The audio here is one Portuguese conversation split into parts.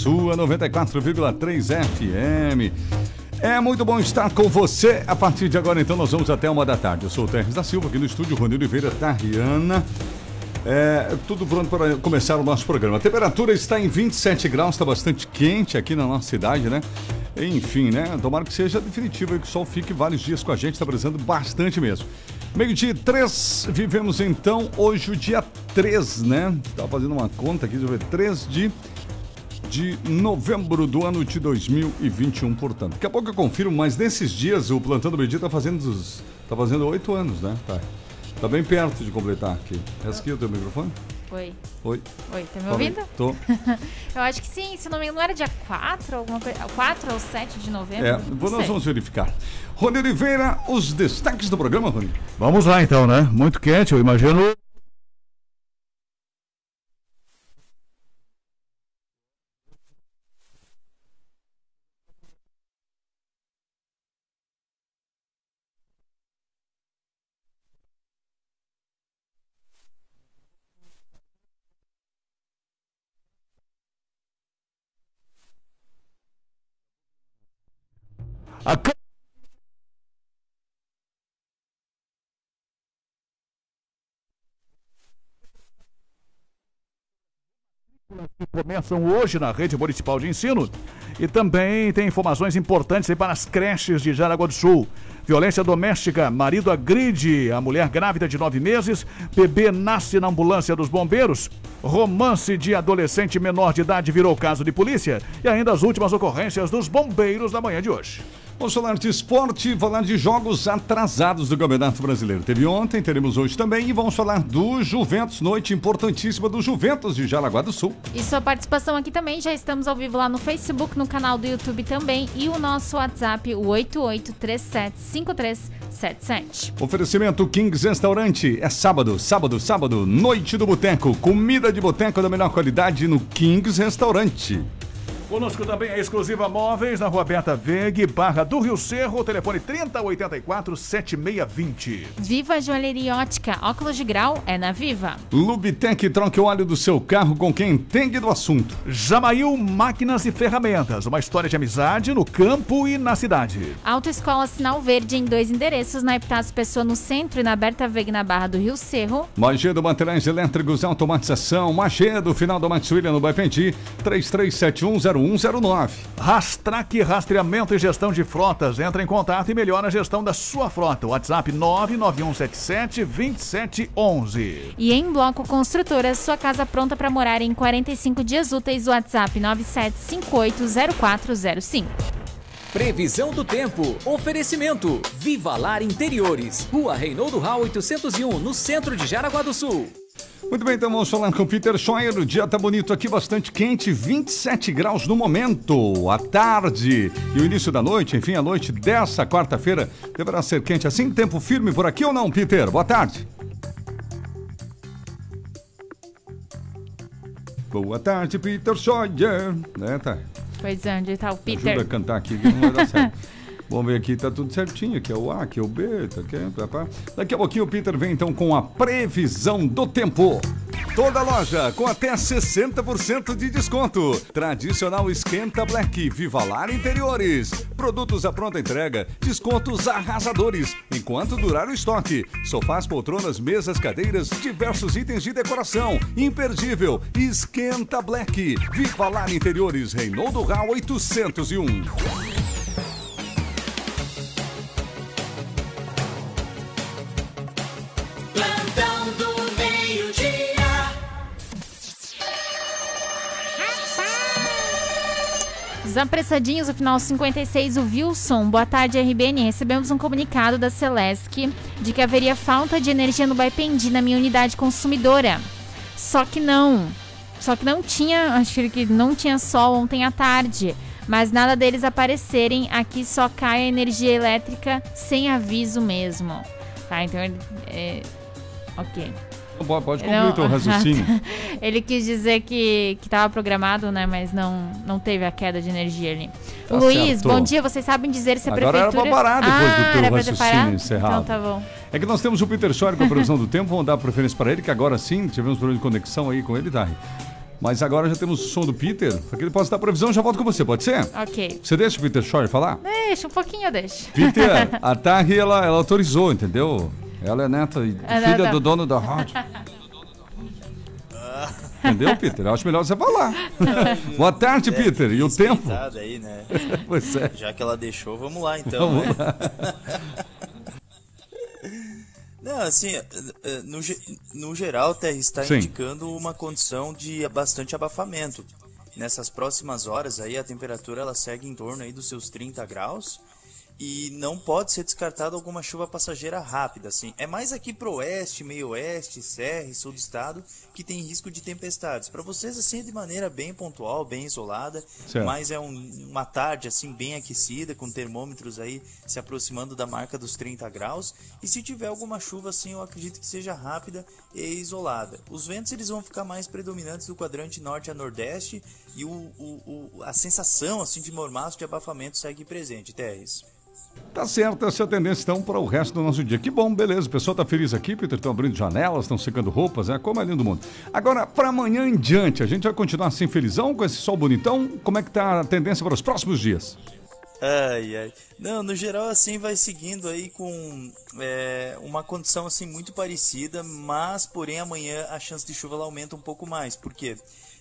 sua 94,3 FM. É muito bom estar com você. A partir de agora, então, nós vamos até uma da tarde. Eu sou o Terres da Silva, aqui no estúdio, Rony Oliveira, Tariana. É, tudo pronto para começar o nosso programa. A temperatura está em 27 graus, está bastante quente aqui na nossa cidade, né? Enfim, né? Tomara que seja definitivo e que o sol fique vários dias com a gente, está precisando bastante mesmo. Meio-dia 3, vivemos então hoje o dia 3, né? Estava fazendo uma conta aqui, deixa eu ver, 3 de, de novembro do ano de 2021, portanto. Daqui a pouco eu confiro, mas nesses dias o Plantando Meio-dia está fazendo, tá fazendo 8 anos, né? Tá. Tá bem perto de completar aqui. É o teu microfone? Oi. Oi. Oi, tá me Fala aí. ouvindo? Tô. Eu acho que sim, se não me engano, não era dia 4, alguma coisa. 4 ou 7 de novembro? É, Não nós sei. vamos verificar. Rony Oliveira, os destaques do programa, Rony. Vamos lá então, né? Muito quente, eu imagino. A que começam hoje na rede municipal de ensino. E também tem informações importantes para as creches de Jaraguá do Sul. Violência doméstica, marido agride a mulher grávida de nove meses, bebê nasce na ambulância dos bombeiros, romance de adolescente menor de idade virou caso de polícia e ainda as últimas ocorrências dos bombeiros da manhã de hoje. Vamos falar de esporte, falar de jogos atrasados do Campeonato Brasileiro. Teve ontem, teremos hoje também e vamos falar do Juventus, noite importantíssima do Juventus de Jaraguá do Sul. E sua participação aqui também, já estamos ao vivo lá no Facebook, no canal do YouTube também. E o nosso WhatsApp, o 88375377. Oferecimento Kings Restaurante. É sábado, sábado, sábado, noite do boteco. Comida de boteco da melhor qualidade no Kings Restaurante. Conosco também a exclusiva Móveis, na rua Berta Veg, Barra do Rio Cerro, telefone 3084-7620. Viva Joalheria Ótica, óculos de grau é na Viva. Lubitec, troque o óleo do seu carro com quem entende do assunto. Jamail Máquinas e Ferramentas, uma história de amizade no campo e na cidade. Autoescola Sinal Verde em dois endereços, na Epitácio Pessoa no centro e na Berta Veg, na Barra do Rio Cerro. Magedo Mantelães Elétricos Automatização, Magedo, final do Max William no Bapenti, 337101. 0109. Rastraque Rastreamento e Gestão de Frotas. Entra em contato e melhora a gestão da sua frota. WhatsApp 99177 2711. E em Bloco Construtora, sua casa pronta para morar em 45 dias úteis. WhatsApp 97580405. Previsão do tempo. Oferecimento. Viva Lar Interiores. Rua Reynoldo Rá 801, no centro de Jaraguá do Sul. Muito bem, então vamos falar com o Peter Scheuer. O dia tá bonito aqui, bastante quente, 27 graus no momento. À tarde e o início da noite, enfim, a noite dessa quarta-feira deverá ser quente assim. Tempo firme por aqui ou não, Peter? Boa tarde. Boa tarde, Peter Scheuer. É, tá. Pois é, onde tá o Ajuda a Peter? cantar aqui não vai dar certo. Vamos ver aqui, tá tudo certinho. Aqui é o A, aqui é o B, tá aqui, tá, pá. Daqui a pouquinho o Peter vem então com a previsão do tempo. Toda loja com até 60% de desconto. Tradicional Esquenta Black, Viva Lar Interiores. Produtos à pronta entrega, descontos arrasadores. Enquanto durar o estoque. Sofás, poltronas, mesas, cadeiras, diversos itens de decoração. Imperdível. Esquenta Black. Viva Lar Interiores, Reinaldo Rau 801. Os apressadinhos, o final 56, o Wilson. Boa tarde, RBN. Recebemos um comunicado da Celesc de que haveria falta de energia no Baipendi na minha unidade consumidora. Só que não. Só que não tinha, acho que não tinha sol ontem à tarde. Mas nada deles aparecerem, aqui só cai a energia elétrica sem aviso mesmo. Tá, então. É, ok. Pode, concluir Não, teu raciocínio. Ele quis dizer que estava programado, né? Mas não, não teve a queda de energia ali. Tá Luiz, certo. bom dia. Vocês sabem dizer se a Agora era prefeitura... pra parar depois do ah, teu era pra ter raciocínio encerrado. Então tá bom. É que nós temos o Peter Scheuer com a previsão do tempo, vamos dar preferência para ele, que agora sim tivemos problema de conexão aí com ele, tá? Mas agora já temos o som do Peter. Para que ele possa dar previsão, já volto com você, pode ser? Ok. Você deixa o Peter Schor falar? Deixa, um pouquinho eu deixo. Peter, a Tarri, ela, ela autorizou, entendeu? Ela é neta e É filha neta. do dono da rádio. Entendeu, Peter? Eu acho melhor você falar. Boa tarde, Peter. E o tempo? Aí, né? Pois é. Já que ela deixou, vamos lá então. Vamos né? lá. Não, assim, eh, eh, no, no geral, Terra está Sim. indicando uma condição de bastante abafamento. Nessas próximas horas aí, a temperatura ela segue em torno aí dos seus 30 graus e não pode ser descartada alguma chuva passageira rápida, assim. É mais aqui pro oeste, meio oeste, serra e sul do estado que tem risco de tempestades. Para vocês, assim, é de maneira bem pontual, bem isolada, Certo. mas é um- uma tarde, assim, bem aquecida, com termômetros aí se aproximando da marca dos 30 graus. E se tiver alguma chuva, assim, eu acredito que seja rápida e isolada. Os ventos, eles vão ficar mais predominantes do quadrante norte a nordeste e o, o- o- a sensação, assim, de mormaço, de abafamento segue presente, Terres. Tá certo, essa é a tendência então para o resto do nosso dia. Que bom, beleza. O pessoal tá feliz aqui, Peter. Estão abrindo janelas, estão secando roupas, é como é lindo do mundo. Agora, para amanhã em diante, a gente vai continuar assim felizão com esse sol bonitão? Como é que tá a tendência para os próximos dias? Ai, ai. Não, no geral, assim, vai seguindo aí com é, uma condição, assim, muito parecida, mas, porém, amanhã a chance de chuva aumenta um pouco mais, porque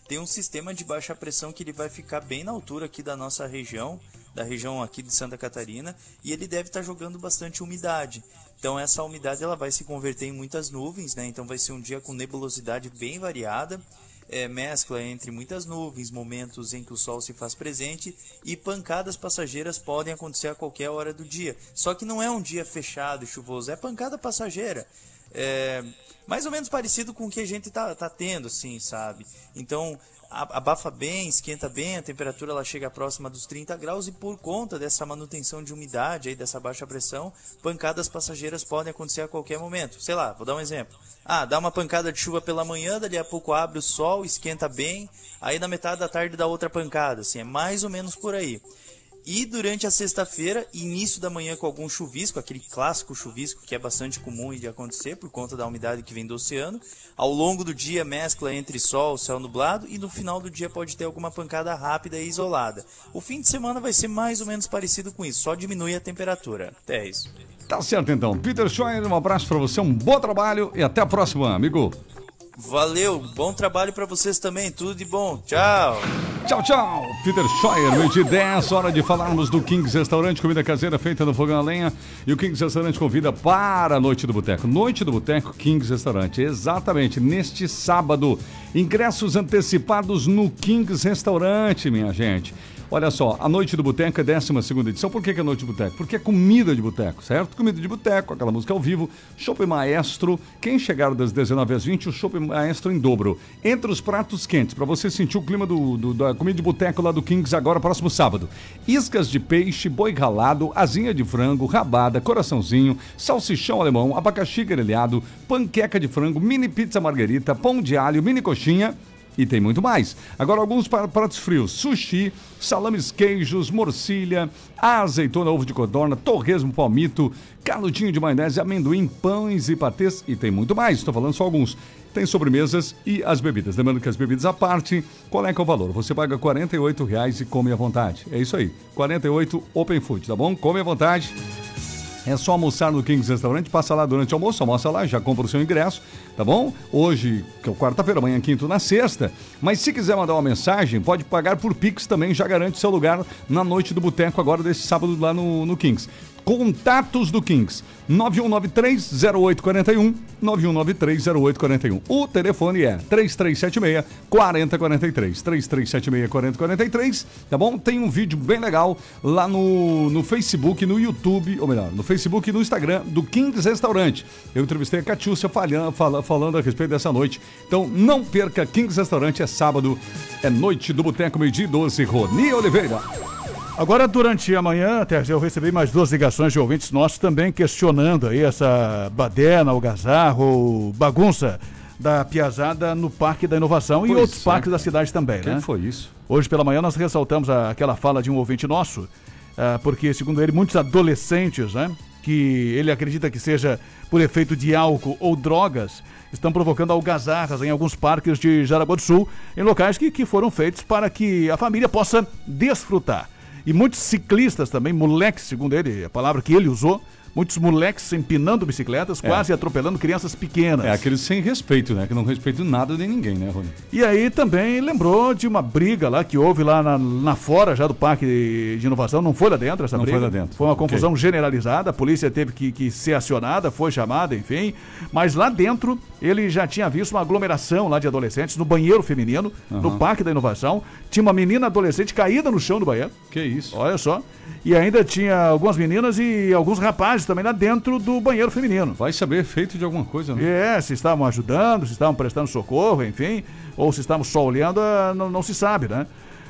tem um sistema de baixa pressão que ele vai ficar bem na altura aqui da nossa região, da região aqui de Santa Catarina, e ele deve estar jogando bastante umidade. Então essa umidade ela vai se converter em muitas nuvens, né? Então vai ser um dia com nebulosidade bem variada, é, mescla entre muitas nuvens, momentos em que o sol se faz presente e pancadas passageiras podem acontecer a qualquer hora do dia. Só que não é um dia fechado e chuvoso, é pancada passageira. É, mais ou menos parecido com o que a gente tá, tá tendo, assim, sabe? Então, abafa bem, esquenta bem, a temperatura ela chega próxima dos 30 graus e por conta dessa manutenção de umidade aí, dessa baixa pressão, pancadas passageiras podem acontecer a qualquer momento. Sei lá, vou dar um exemplo. Ah, dá uma pancada de chuva pela manhã, dali a pouco abre o sol, esquenta bem, aí na metade da tarde dá outra pancada, assim, é mais ou menos por aí. E durante a sexta-feira, início da manhã com algum chuvisco, aquele clássico chuvisco que é bastante comum de acontecer por conta da umidade que vem do oceano. Ao longo do dia, mescla entre sol, céu nublado e no final do dia pode ter alguma pancada rápida e isolada. O fim de semana vai ser mais ou menos parecido com isso, só diminui a temperatura. Até isso. Tá certo então. Peter Scheuer, um abraço para você, um bom trabalho e até a próxima, amigo. Valeu, bom trabalho para vocês também, tudo de bom. Tchau. Tchau, tchau. Peter Scheuer, meio de 10, hora de falarmos do Kings Restaurante, comida caseira feita no fogão a lenha. E o Kings Restaurante convida para a Noite do Boteco. Noite do Boteco, Kings Restaurante. Exatamente, neste sábado. Ingressos antecipados no Kings Restaurante, minha gente. Olha só, a Noite do Boteco é 12 edição. Por que, que é Noite do Boteco? Porque é comida de boteco, certo? Comida de boteco, aquela música ao vivo, Chopp Maestro. Quem chegar das 19 às 20, o Chopp Maestro em dobro. Entre os pratos quentes, para você sentir o clima do, do- da comida de boteco lá do Kings agora, próximo sábado. Iscas de peixe, boi ralado, asinha de frango, rabada, coraçãozinho, salsichão alemão, abacaxi grelhado, panqueca de frango, mini pizza margarita, pão de alho, mini coxinha. E tem muito mais. Agora, alguns pra- pratos frios: sushi, salames queijos, morcilha, azeitona, ovo de codorna, torresmo, palmito, canudinho de maionese, amendoim, pães e patês. E tem muito mais, estou falando só alguns. Tem sobremesas e as bebidas. Lembrando que as bebidas à parte, qual é que é o valor? Você paga 48 reais e come à vontade. É isso aí. 48 Open Food, tá bom? Come à vontade. É só almoçar no Kings Restaurante, passa lá durante o almoço, almoça lá, já compra o seu ingresso, tá bom? Hoje, que é quarta-feira, amanhã quinto na sexta. Mas se quiser mandar uma mensagem, pode pagar por Pix também, já garante seu lugar na noite do boteco agora desse sábado lá no, no Kings. Contatos do Kings, 9193-0841, 9193-0841. O telefone é 3376-4043, 3376-4043, tá bom? Tem um vídeo bem legal lá no, no Facebook, no YouTube, ou melhor, no Facebook e no Instagram do Kings Restaurante. Eu entrevistei a Catiúcia falhando, fala- falando a respeito dessa noite. Então não perca, Kings Restaurante é sábado, é noite do Boteco, meio-dia e 12, Roni Oliveira. Agora, durante a manhã, até eu recebi mais duas ligações de ouvintes nossos também questionando aí essa baderna, algazarro, bagunça da piazada no Parque da Inovação e Pois outros é. parques da cidade também, Quem né? foi isso? Hoje pela manhã nós ressaltamos a- aquela fala de um ouvinte nosso, ah, porque, segundo ele, muitos adolescentes, né? que ele acredita que seja por efeito de álcool ou drogas, estão provocando algazarras em alguns parques de Jaraguá do Sul, em locais que, que foram feitos para que a família possa desfrutar. E muitos ciclistas também, moleques, segundo ele, a palavra que ele usou, muitos moleques empinando bicicletas, quase atropelando crianças pequenas. É aqueles sem respeito, né? Que não respeitam nada de ninguém, né, Rony? E aí também lembrou de uma briga lá que houve lá na, na fora já do Parque de Inovação. Não foi lá dentro essa Não briga. foi lá dentro. Foi uma confusão generalizada. A polícia teve que, que ser acionada, foi chamada, enfim. Mas lá dentro ele já tinha visto uma aglomeração lá de adolescentes no banheiro feminino, no Parque da Inovação. Tinha uma menina adolescente caída no chão do banheiro. Que isso? Olha só. E ainda tinha algumas meninas e alguns rapazes também lá dentro do banheiro feminino. Vai saber feito de alguma coisa, né? É, se estavam ajudando, se estavam prestando socorro, enfim, ou se estavam só olhando, ah, não, não se sabe, né?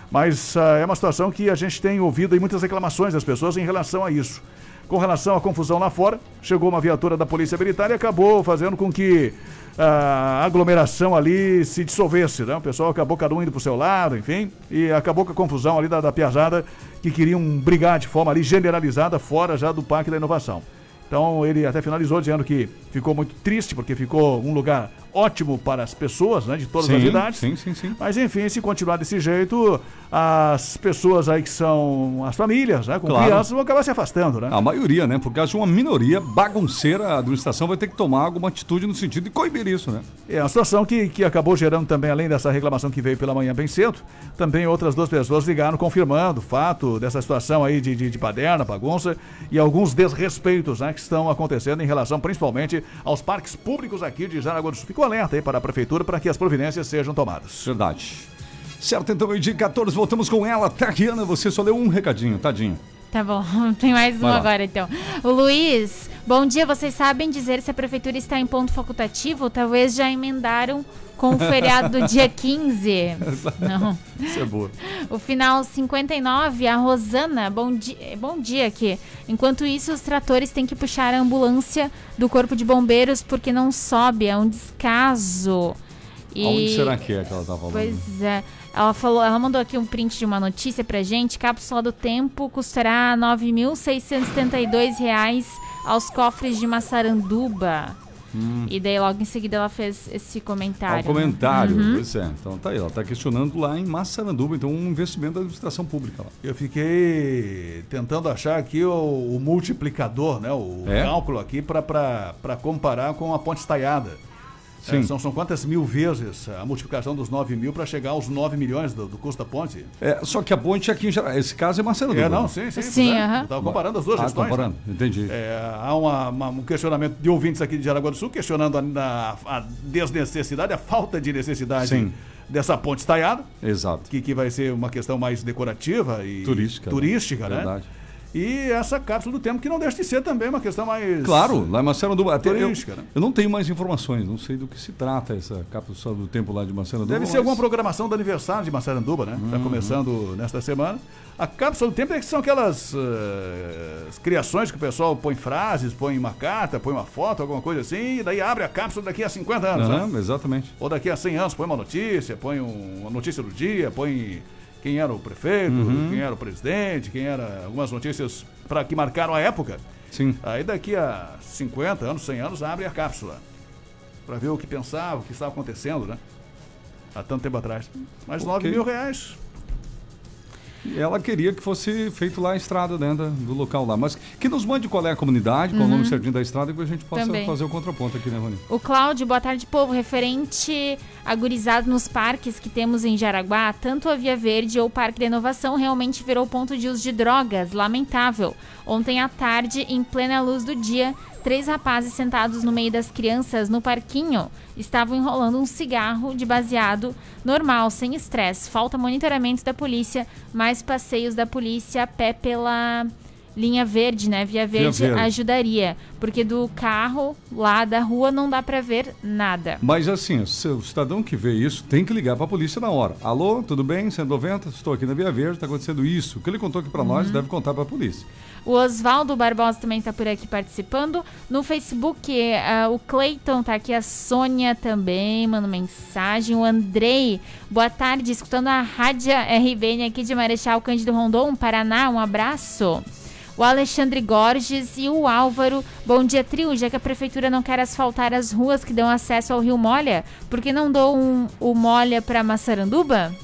Mas ah, é uma situação que a gente tem ouvido aí muitas reclamações das pessoas em relação a isso. Com relação à confusão lá fora, chegou uma viatura da Polícia Militar e acabou fazendo com que ah, a aglomeração ali se dissolvesse, né? O pessoal acabou cada um indo pro seu lado, enfim, e acabou com a confusão ali da, da piazada que queriam brigar de forma ali generalizada fora já do Parque da Inovação. Então ele até finalizou dizendo que ficou muito triste porque ficou um lugar ótimo para as pessoas, né, de todas as Sim, idades. sim, sim, sim. Mas enfim, se continuar desse jeito, as pessoas aí que são as famílias, né, com Claro. crianças, vão acabar se afastando, né? A maioria, né? Por causa de uma minoria bagunceira, a administração vai ter que tomar alguma atitude no sentido de coibir isso, né? É uma situação que, que acabou gerando também, além dessa reclamação que veio pela manhã bem cedo, também outras duas pessoas ligaram confirmando o fato dessa situação aí de, de, de baderna, bagunça e alguns desrespeitos né, que estão acontecendo em relação principalmente aos parques públicos aqui de Jaraguá do Sul. Fica um alerta aí para a prefeitura para que as providências sejam tomadas. Verdade. Certo, então, meio dia 14, voltamos com ela. Tariana, você só leu um recadinho, tadinho. Tá bom, tem mais um agora então. O Luiz, bom dia. Vocês sabem dizer se a prefeitura está em ponto facultativo? Talvez já emendaram com o feriado do dia 15. Não. Isso é boa. O final 59, a Rosana, bom, di bom dia aqui. Enquanto isso, os tratores têm que puxar a ambulância do Corpo de Bombeiros porque não sobe, é um descaso. E... Onde será que é que ela tá falando? Pois é. Ela falou, ela mandou aqui um print de uma notícia pra gente. Cápsula do tempo custará 9.672 reais aos cofres de Massaranduba. E daí logo em seguida ela fez esse comentário. um comentário, Uhum. pois é. Então tá aí, ela tá questionando lá em Massaranduba, então um investimento da administração pública lá. Eu fiquei tentando achar aqui o, o multiplicador, né? O É? cálculo aqui para comparar com a ponte estaiada. Sim. É, são, são quantas mil vezes a multiplicação dos 9 mil para chegar aos 9 milhões do, do custo da ponte? É, só que a ponte aqui em geral, esse caso é Massaranduba. É, não, né? sim, sim. Sim, né? aham. Eu tava comparando as duas Ah, gestões. comparando, né? entendi. É, há uma- uma- um questionamento de ouvintes aqui de Jaraguá do Sul questionando a, a- a desnecessidade, a falta de necessidade Sim. dessa ponte estaiada, Exato. que, que vai ser uma questão mais decorativa e Turística, né? turística né? Verdade. E essa cápsula do tempo que não deixa de ser também uma questão mais. Claro, lá em Massaranduba. Até eu, né? eu não tenho mais informações, não sei do que se trata essa cápsula do tempo lá de Massaranduba. Deve ser mas- alguma programação do aniversário de Massaranduba, né? Está começando nesta semana. A cápsula do tempo é que são aquelas as criações que o pessoal põe frases, põe uma carta, põe uma foto, alguma coisa assim, e daí abre a cápsula daqui a 50 anos, Aham, né? exatamente. Ou daqui a 100 anos põe uma notícia, põe um- uma notícia do dia, põe quem era o prefeito, quem era o presidente, quem era algumas notícias para que marcaram a época. Sim. Aí daqui a 50 anos, 100 anos, abre a cápsula. Para ver o que pensava, o que estava acontecendo, né? Há tanto tempo atrás. Mas 9 Ok. mil reais. Ela queria que fosse feito lá a estrada dentro da- do local lá. Mas que nos mande qual é a comunidade, qual é o nome certinho da estrada, e que a gente possa Também. fazer o contraponto aqui, né, Rony? O Cláudio, boa tarde, povo. Referente agorizado nos parques que temos em Jaraguá, tanto a Via Verde ou o Parque da Inovação realmente virou ponto de uso de drogas. Lamentável. Ontem à tarde, em plena luz do dia, três rapazes sentados no meio das crianças no parquinho estavam enrolando um cigarro de baseado normal, sem estresse. Falta monitoramento da polícia, mais passeios da polícia a pé pela linha verde, né? Via Verde, Verde. ajudaria, porque do carro lá da rua não dá pra ver nada. Mas assim, o cidadão que vê isso tem que ligar para a polícia na hora. Alô, tudo bem? 190, estou aqui na Via Verde, está acontecendo isso. O que ele contou aqui para nós deve contar para a polícia. O Oswaldo Barbosa também está por aqui participando. No Facebook, ah, o Cleiton tá aqui, a Sônia também, manda mensagem. O Andrei, boa tarde, escutando a Rádio RBN aqui de Marechal Cândido Rondon, Paraná, um abraço. o Alexandre Gorges e o Álvaro. Bom dia, trio. Já que a prefeitura não quer asfaltar as ruas que dão acesso ao Rio Molha, por que não dou um, o Molha para Massaranduba?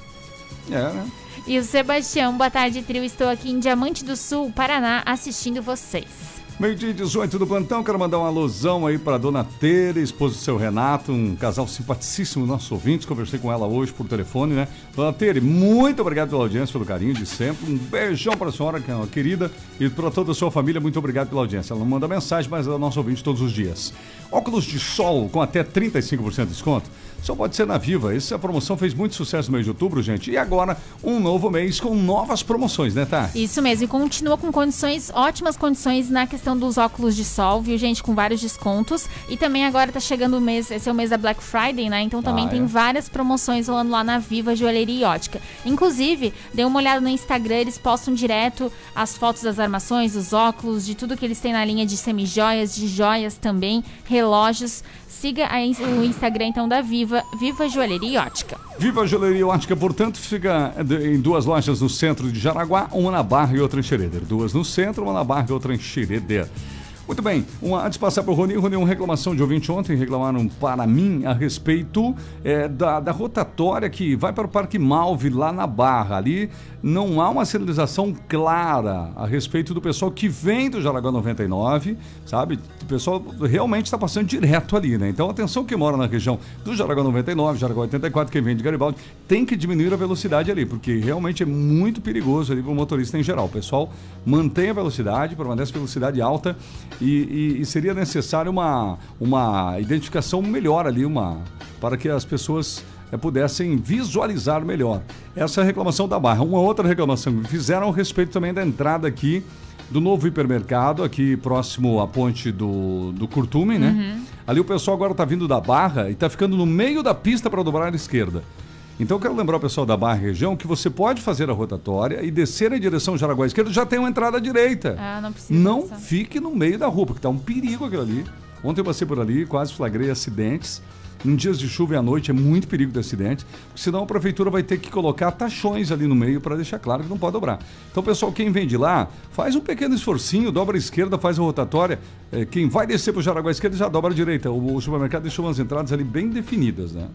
É, né? E o Sebastião, boa tarde, trio. Estou aqui em Diamante do Sul, Paraná, assistindo vocês. Meio-dia e 18 do plantão, quero mandar uma alusão aí para dona Tere, esposa do seu Renato, um casal simpaticíssimo, nosso ouvinte. Conversei com ela hoje por telefone, né? Dona Tere, muito obrigado pela audiência, pelo carinho de sempre. Um beijão para a senhora, que é uma querida, e para toda a sua família, muito obrigado pela audiência. Ela não manda mensagem, mas é nosso ouvinte todos os dias. Óculos de sol com até 35% de desconto. Só pode ser na Viva. Essa promoção fez muito sucesso no mês de outubro, gente. E agora, um novo mês com novas promoções, né, tá? Isso mesmo, e continua com condições, ótimas condições na questão dos óculos de sol, viu, gente? Com vários descontos. E também agora tá chegando o mês, esse é o mês da Black Friday, né? Então também Ah, tem é? várias promoções rolando lá na Viva Joalheria e Ótica. Inclusive, dê uma olhada no Instagram, eles postam direto as fotos das armações, dos óculos, de tudo que eles têm na linha de semijoias, de joias também, relógios. Siga a o Instagram então da Viva, Viva Joalheria e Ótica. Viva Joalheria Ótica, portanto, fica em duas lojas no centro de Jaraguá, uma na Barra e outra em Xereder. Duas no centro, uma na Barra e outra em Xereder. Muito bem, uma, antes de passar para o Rony, Rony, uma reclamação de ouvinte ontem, reclamaram para mim a respeito eh, da, da rotatória que vai para o Parque Malve, lá na Barra. Ali não há uma sinalização clara a respeito do pessoal que vem do Jaraguá 99, sabe? O pessoal realmente está passando direto ali, né? Então, atenção que mora na região do Jaraguá 99, Jaraguá 84, quem vem de Garibaldi, tem que diminuir a velocidade ali, porque realmente é muito perigoso ali para o motorista em geral. O pessoal mantém a velocidade, permanece velocidade alta e, e- e seria necessário uma, uma identificação melhor ali, uma para que as pessoas eh, pudessem visualizar melhor. Essa é a reclamação da Barra. Uma outra reclamação que fizeram a respeito também da entrada aqui do novo hipermercado, aqui próximo à ponte do, do Curtume, né? Ali o pessoal agora está vindo da Barra e está ficando no meio da pista para dobrar à esquerda. Então eu quero lembrar o pessoal da Barra região que você pode fazer a rotatória e descer em direção Jaraguá à esquerda, já tem uma entrada à direita. Ah, não precisa. Não fique no meio da rua, porque tá um perigo aquilo ali. Ontem eu passei por ali, quase flagrei acidentes. Em dias de chuva e à noite é muito perigo de acidente, porque senão a prefeitura vai ter que colocar taxões ali no meio para deixar claro que não pode dobrar. Então, pessoal, quem vem de lá, faz um pequeno esforcinho, dobra a esquerda, faz a rotatória. Eh, quem vai descer para o Jaraguá à esquerda já dobra a direita. O, o supermercado deixou umas entradas ali bem definidas, né?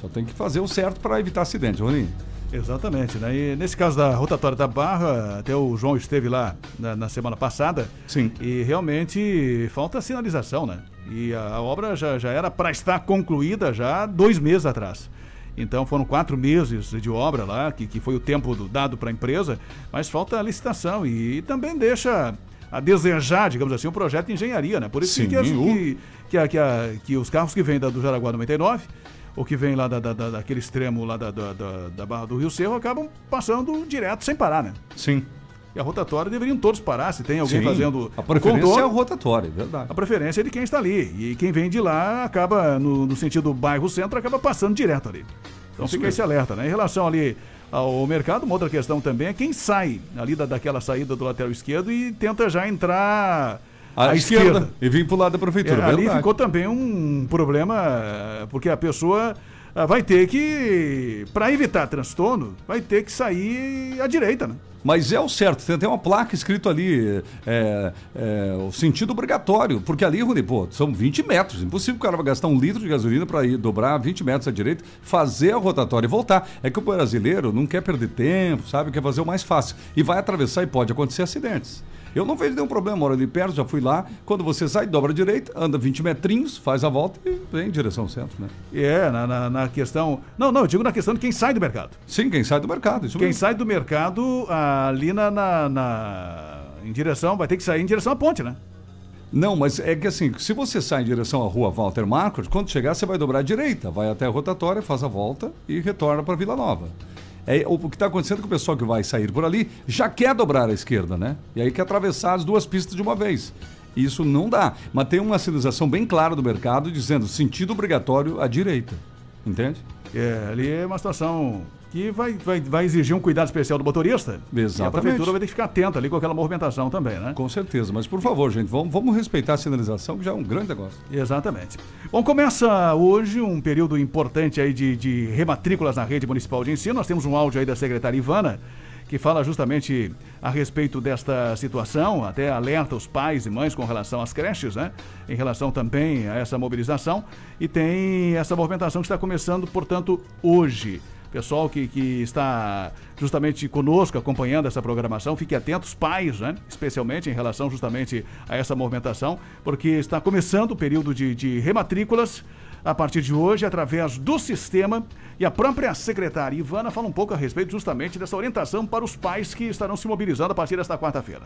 Só tem que fazer o certo para evitar acidente, Roninho. Exatamente, né? E nesse caso da rotatória da Barra, até o João esteve lá na, na semana passada. Sim. E realmente falta sinalização, né? E a, a obra já, já era para estar concluída já dois meses atrás. Então foram quatro meses de obra lá, que, que foi o tempo do- dado para a empresa, mas falta a licitação e, também deixa a desejar, digamos assim, um projeto de engenharia, né? Por isso Sim, que, as- o- que, que, a- que, a- que os carros que vêm da- do Jaraguá 99 ou que vêm lá da, da- da- daquele extremo lá da, da, da- da Barra do Rio Cerro acabam passando direto sem parar, né? Sim. E a rotatória deveriam todos parar, se tem alguém Sim. fazendo A preferência contorno, é a rotatória, é verdade. a preferência é de quem está ali. E quem vem de lá acaba, no, no sentido bairro-centro, acaba passando direto ali. Então Isso fica mesmo. esse alerta, né? Em relação ali ao mercado, uma outra questão também é quem sai ali da, daquela saída do lateral esquerdo e tenta já entrar À, à esquerda. esquerda. E vim pro lado da prefeitura, É, ali ficou também um problema, porque a pessoa ah, vai ter que, para evitar transtorno, vai ter que sair à direita, né? Mas é o certo, tem até uma placa escrito ali, é, é, o sentido obrigatório, porque ali, Rony, pô, são 20 metros, impossível o cara vai gastar um litro de gasolina para ir dobrar 20 metros à direita, fazer a rotatória e voltar. É que o brasileiro não quer perder tempo, sabe, quer fazer o mais fácil. E vai atravessar e pode acontecer acidentes. Eu não vejo nenhum problema, moro ali perto, já fui lá. Quando você sai, dobra à direita, anda 20 metrinhos, faz a volta e vem em direção ao centro, né? É, na, na, na questão. Não, não, eu digo na questão de quem sai do mercado. Sim, quem sai do mercado, Quem mesmo. sai do mercado ali na, na, na- em direção, vai ter que sair em direção à ponte, né? Não, mas é que assim, se você sai em direção à rua Walter Marcos, quando chegar você vai dobrar à direita, vai até a rotatória, faz a volta e retorna para Vila Nova. É, o que está acontecendo é que o pessoal que vai sair por ali já quer dobrar à esquerda, né? E aí quer atravessar as duas pistas de uma vez. Isso não dá. Mas tem uma sinalização bem clara do mercado dizendo sentido obrigatório à direita. Entende? É, ali é uma situação que vai, vai, vai exigir um cuidado especial do motorista. E a Exatamente. prefeitura vai ter que ficar atenta ali com aquela movimentação também, né? Com certeza. Mas por favor, gente, vamos, vamos respeitar a sinalização, que já é um grande negócio. Exatamente. Bom, começa hoje um período importante aí de, de rematrículas na rede municipal de ensino. Nós temos um áudio aí da secretária Ivana, que fala justamente a respeito desta situação, até alerta os pais e mães com relação às creches, né? Em relação também a essa mobilização. E tem essa movimentação que está começando, portanto, hoje. Pessoal que, que está justamente conosco, acompanhando essa programação, fique atentos, pais, né? especialmente em relação justamente a essa movimentação, porque está começando o período de, de rematrículas a partir de hoje, através do sistema. E a própria secretária Ivana fala um pouco a respeito justamente dessa orientação para os pais que estarão se mobilizando a partir desta quarta-feira.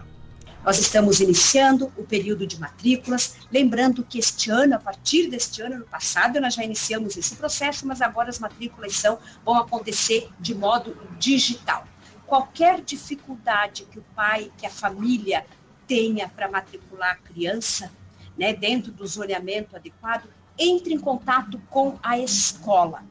Nós estamos iniciando o período de matrículas, lembrando que este ano, a partir deste ano, no passado, nós já iniciamos esse processo, mas agora as matrículas são, vão acontecer de modo digital. Qualquer dificuldade que o pai, que a família tenha para matricular a criança, né, dentro do zoneamento adequado, entre em contato com a escola.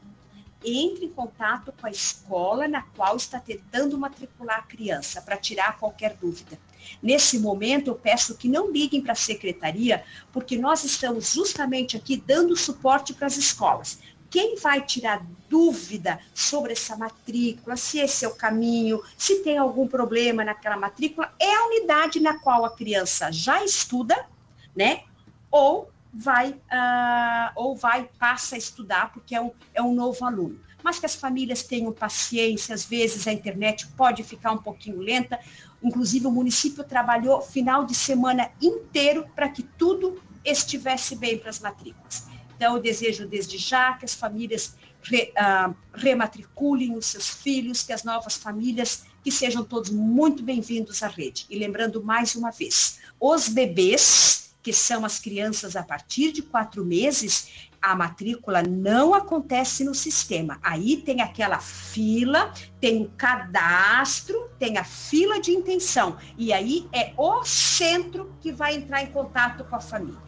Entre em contato com a escola na qual está tentando matricular a criança, para tirar qualquer dúvida. Nesse momento, eu peço que não liguem para a secretaria, porque nós estamos justamente aqui dando suporte para as escolas. Quem vai tirar dúvida sobre essa matrícula, se esse é o caminho, se tem algum problema naquela matrícula, é a unidade na qual a criança já estuda, né? Ou vai uh, ou vai passa a estudar porque é um, é um novo aluno. Mas que as famílias tenham paciência, às vezes a internet pode ficar um pouquinho lenta. Inclusive, o município trabalhou final de semana inteiro para que tudo estivesse bem para as matrículas. Então, eu desejo desde já que as famílias re, uh, rematriculem os seus filhos, que as novas famílias, que sejam todos muito bem-vindos à rede. E lembrando mais uma vez, os bebês que são as crianças a partir de quatro meses, a matrícula não acontece no sistema. Aí tem aquela fila, tem o cadastro, tem a fila de intenção. E aí é o centro que vai entrar em contato com a família.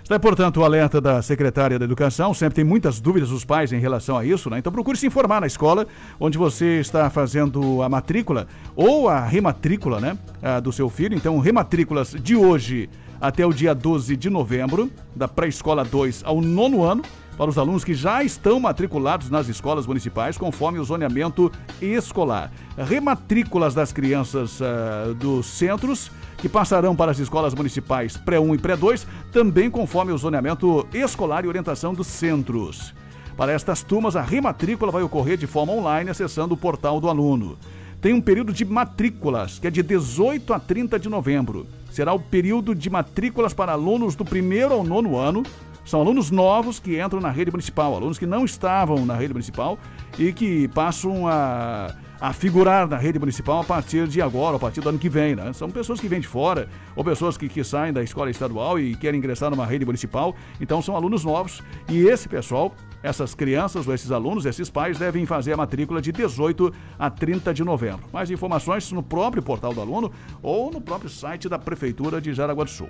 Está, portanto, o alerta da secretária da Educação. Sempre tem muitas dúvidas dos pais em relação a isso, né? Então procure se informar na escola onde você está fazendo a matrícula ou a rematrícula, né? do seu filho. Então, rematrículas de hoje até o dia 12 de novembro, da pré-escola 2 ao nono ano, para os alunos que já estão matriculados nas escolas municipais, conforme o zoneamento escolar. Rematrículas das crianças uh, dos centros que passarão para as escolas municipais pré-1 e pré-2, também conforme o zoneamento escolar e orientação dos centros. Para estas turmas, a rematrícula vai ocorrer de forma online acessando o portal do aluno. Tem um período de matrículas, que é de 18 a 30 de novembro será o período de matrículas para alunos do primeiro ao nono ano. São alunos novos que entram na rede municipal, alunos que não estavam na rede municipal e que passam a, a figurar na rede municipal a partir de agora, a partir do ano que vem. Né? São pessoas que vêm de fora ou pessoas que, que saem da escola estadual e querem ingressar numa rede municipal. Então são alunos novos e esse pessoal essas crianças ou esses alunos, esses pais, devem fazer a matrícula de 18 a 30 de novembro. Mais informações no próprio portal do aluno ou no próprio site da Prefeitura de Jaraguá do Sul.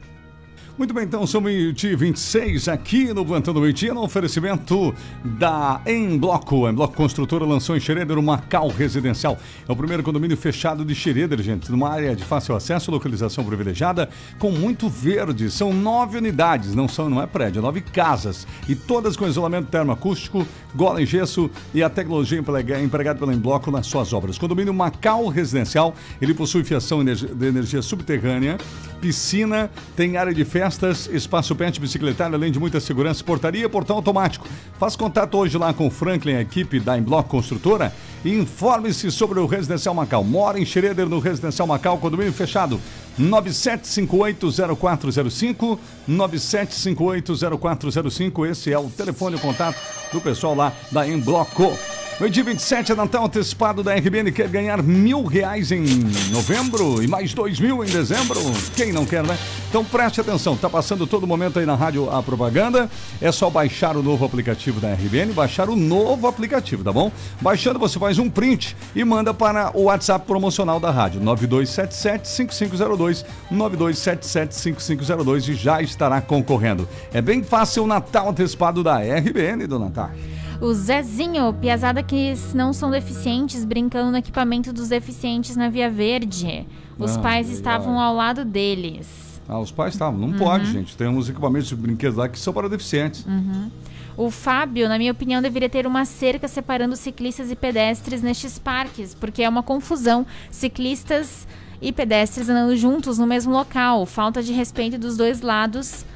Muito bem, então são meio-dia 26 aqui no Plantando Meio-Dia, no oferecimento da Em Bloco. A Em Bloco Construtora lançou em Xereder uma cal residencial. É o primeiro condomínio fechado de Xereder, gente, numa área de fácil acesso, localização privilegiada, com muito verde. São nove unidades, não são, não é prédio, nove casas. E todas com isolamento termoacústico, gola em gesso e a tecnologia empregada pela Em Bloco nas suas obras. Condomínio Macau Residencial, ele possui fiação de energia subterrânea, piscina, tem área de festas, espaço pet bicicletário, além de muita segurança, portaria, portão automático. Faz contato hoje lá com o Franklin, a equipe da Emblock Construtora e informe-se sobre o Residencial Macau. Mora em Schroeder, no Residencial Macau, condomínio fechado. 97580405 97580405 esse é o telefone o contato do pessoal lá da Embloco. No dia 27 é Natal antecipado da RBN. Quer ganhar mil reais em novembro e mais dois mil em dezembro? Quem não quer, né? Então preste atenção, tá passando todo momento aí na rádio a propaganda. É só baixar o novo aplicativo da RBN, baixar o novo aplicativo, tá bom? Baixando você faz um print e manda para o WhatsApp promocional da rádio, 9277-5502, 9277-5502 e já estará concorrendo. É bem fácil o Natal antecipado da RBN, do Natal. O Zezinho, piazada que não são deficientes, brincando no equipamento dos deficientes na Via Verde. Os ah, pais legal. estavam ao lado deles. Ah, os pais estavam. Não uhum. pode, gente. Tem uns equipamentos de brinquedos lá que são para deficientes. Uhum. O Fábio, na minha opinião, deveria ter uma cerca separando ciclistas e pedestres nestes parques, porque é uma confusão. Ciclistas e pedestres andando juntos no mesmo local. Falta de respeito dos dois lados,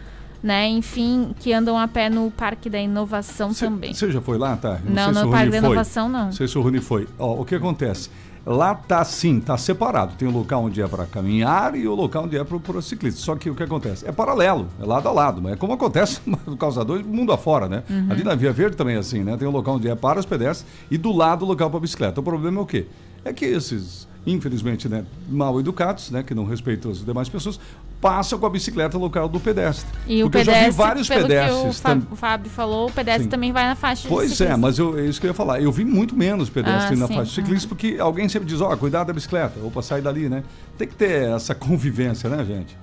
né? Enfim, que andam a pé no Parque da Inovação também. Você já foi lá, tá? Não, se no o Parque da. Inovação, não. Não sei se o Rony foi. Ó, o que acontece? Lá tá sim, tá separado. Tem o local onde é para caminhar e o local onde é para o ciclista. Só que o que acontece? É paralelo, é lado a lado. Mas é como acontece no causador mundo afora, né? Uhum. Ali na Via Verde também é assim, né? Tem o local onde é para os pedestres e do lado o local para bicicleta. O problema é o quê? É que esses, infelizmente, né, mal educados, né, que não respeitam as demais pessoas, passam com a bicicleta no local do pedestre. E o Porque pedestre, eu já vi vários pelo que o, pedestres. Fá- tam- o Fábio falou, o pedestre Sim. também vai na faixa de Pois é, ciclista. mas eu, é isso que eu ia falar. Eu vi muito menos pedestre Ah, na sim. faixa de ciclista, porque alguém sempre diz, ó, cuidado da bicicleta, ou para sair dali, né? Tem que ter essa convivência, né, gente?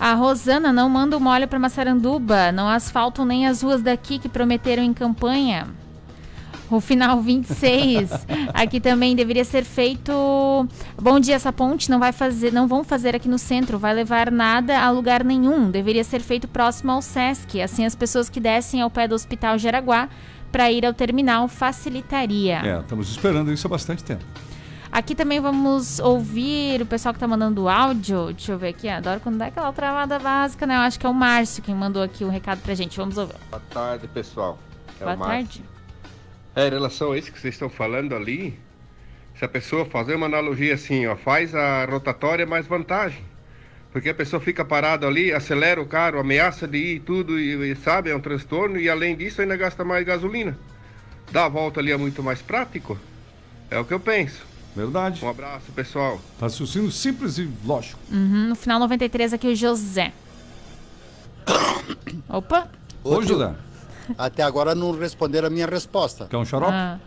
A Rosana não manda uma olha para Massaranduba, não asfaltam nem as ruas daqui que prometeram em campanha. O final 26, aqui também deveria ser feito. Bom dia, essa ponte não vai fazer, não vão fazer aqui no centro, vai levar nada a lugar nenhum. Deveria ser feito próximo ao SESC, assim as pessoas que descem ao pé do Hospital Jaraguá para ir ao terminal facilitaria. É, estamos esperando isso há bastante tempo. Aqui também vamos ouvir o pessoal que tá mandando áudio. Deixa eu ver aqui, adoro quando dá aquela travada básica, né? Eu acho que é o Márcio quem mandou aqui o recado pra gente. Vamos ouvir. Boa tarde, pessoal. É Boa tarde. É, em relação a isso que vocês estão falando ali, se a pessoa fazer uma analogia assim, ó, faz a rotatória mais vantagem. Porque a pessoa fica parada ali, acelera o carro, ameaça de ir e tudo, e, e sabe, é um transtorno, e além disso ainda gasta mais gasolina. Dar a volta ali é muito mais prático. É o que eu penso. Verdade. Um abraço, pessoal. Raciocínio simples e lógico. Uhum, no final 93 aqui o José. Opa! Ô, José, Até agora não responderam a minha resposta. quer um xarope? Ah,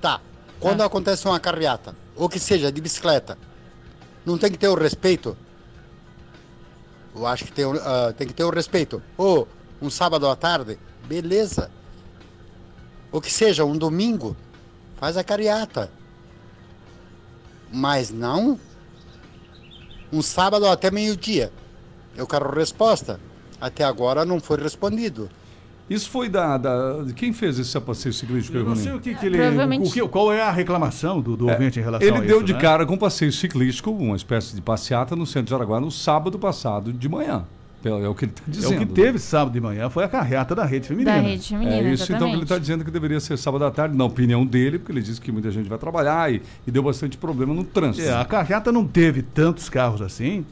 Tá. Quando acontece uma carreata, ou que seja de bicicleta, não tem que ter o respeito? Eu acho que tem, o- ah, tem que ter o respeito. Ou um sábado à tarde, beleza. Ou que seja um domingo, faz a carreata. Mas não um sábado até meio-dia. Eu quero resposta. Até agora não foi respondido. Isso foi da, da- de Quem fez esse passeio ciclístico? Eu não sei o que, que ele. Provavelmente- o que- qual é a reclamação do, do ouvinte em relação Ele a deu isso, de né? cara com um passeio ciclístico, uma espécie de passeata no centro de Araguá no sábado passado de manhã. É é o que ele está É dizendo. o que teve sábado de manhã, foi a carreata da rede feminina. da rede feminina, É isso então que ele exatamente. está dizendo que deveria ser sábado à tarde, na opinião dele, porque ele disse que muita gente vai trabalhar e, e deu bastante problema no trânsito. É, a carreata não teve tantos carros assim.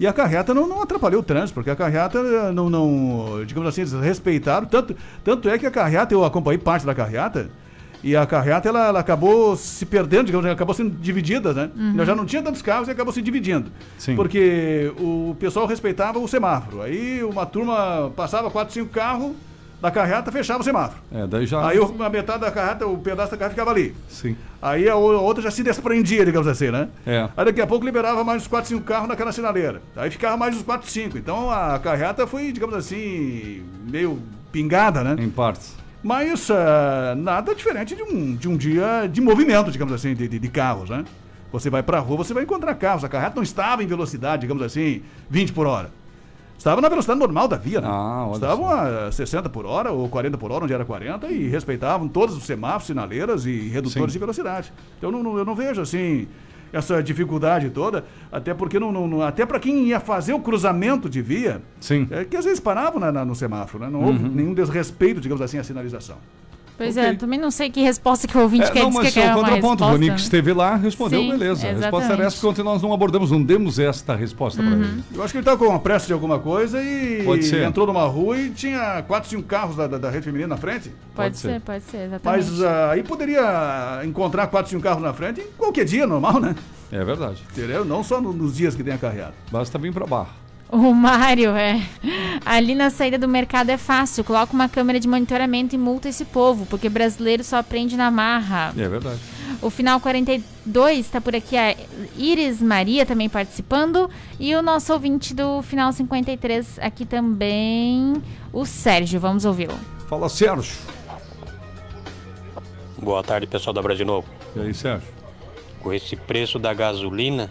E a carreata não, não atrapalhou o trânsito, porque a carreata eh, não, não digamos assim, eles respeitaram. Tanto, tanto é que a carreata, eu acompanhei parte da carreata, e a carreata ela, ela acabou se perdendo, digamos, ela acabou sendo dividida, né? Uhum. Já não tinha tantos carros e acabou se dividindo. Sim. Porque o pessoal respeitava o semáforo. Aí uma turma passava quatro, cinco carros da carreata, fechava o semáforo. É, daí já. Aí a metade da carreata, o pedaço da carreata ficava ali. Sim. Aí a outra já se desprendia, digamos assim, né? É. Aí daqui a pouco liberava mais uns 4, 5 carros naquela sinaleira. Aí ficava mais uns 4, 5. Então a carreata foi, digamos assim, meio pingada, né? Em partes. Mas ah, nada diferente de um, de um dia de movimento, digamos assim, de, de, de carros, né? Você vai pra rua, você vai encontrar carros. A carreata não estava em velocidade, digamos assim, 20 por hora. Estava na velocidade normal da via, né? Ah, Estavam só. a 60 por hora ou 40 por hora, onde era 40, e respeitavam todos os semáforos, sinaleiras e redutores Sim. de velocidade. Então não- não- eu não vejo assim essa dificuldade toda, até porque não, não- até para quem ia fazer o cruzamento de via, Sim. é que às vezes paravam na- na- no semáforo, né? Não houve Uhum. nenhum desrespeito, digamos assim, à sinalização. Pois Ok. é, também não sei que resposta que o ouvinte É, quer não, dizer mas que o é uma contraponto, o né? esteve lá, respondeu, Sim, beleza. A resposta era exatamente. essa, porque ontem nós não abordamos, não demos esta resposta para ele. Eu acho que ele estava com uma pressa de alguma coisa e Pode ser. entrou numa rua e tinha quatro, cinco carros da, da, da rede feminina na frente. Pode, Pode ser, ser. pode ser, exatamente. Mas ah, aí poderia encontrar quatro, cinco carros na frente em qualquer dia normal, né? É verdade. Entendeu? Não só no- nos dias que tem a carreata. Basta vir para barra. O Mário, é. Ali na saída do mercado é fácil. Coloca uma câmera de monitoramento e multa esse povo, porque brasileiro só aprende na marra. É verdade. O final 42 está por aqui a Iris Maria também participando. E o nosso ouvinte do final 53 aqui também, o Sérgio. Vamos ouvi-lo. Fala, Sérgio. Boa tarde, pessoal da Brasil Novo. E aí, Sérgio? Com esse preço da gasolina,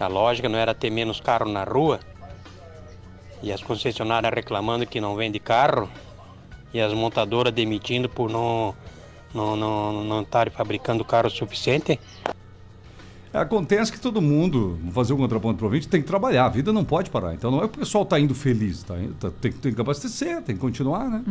a lógica não era ter menos carro na rua? E as concessionárias reclamando que não vende carro? e as montadoras demitindo por não não não não estarem fabricando carro suficiente. Acontece que todo mundo, vou fazer o contraponto para o ouvinte, tem que trabalhar, a vida não pode parar. Então não é que o pessoal está indo feliz, tá, indo- tá- tem, tem que abastecer, tem que continuar, né?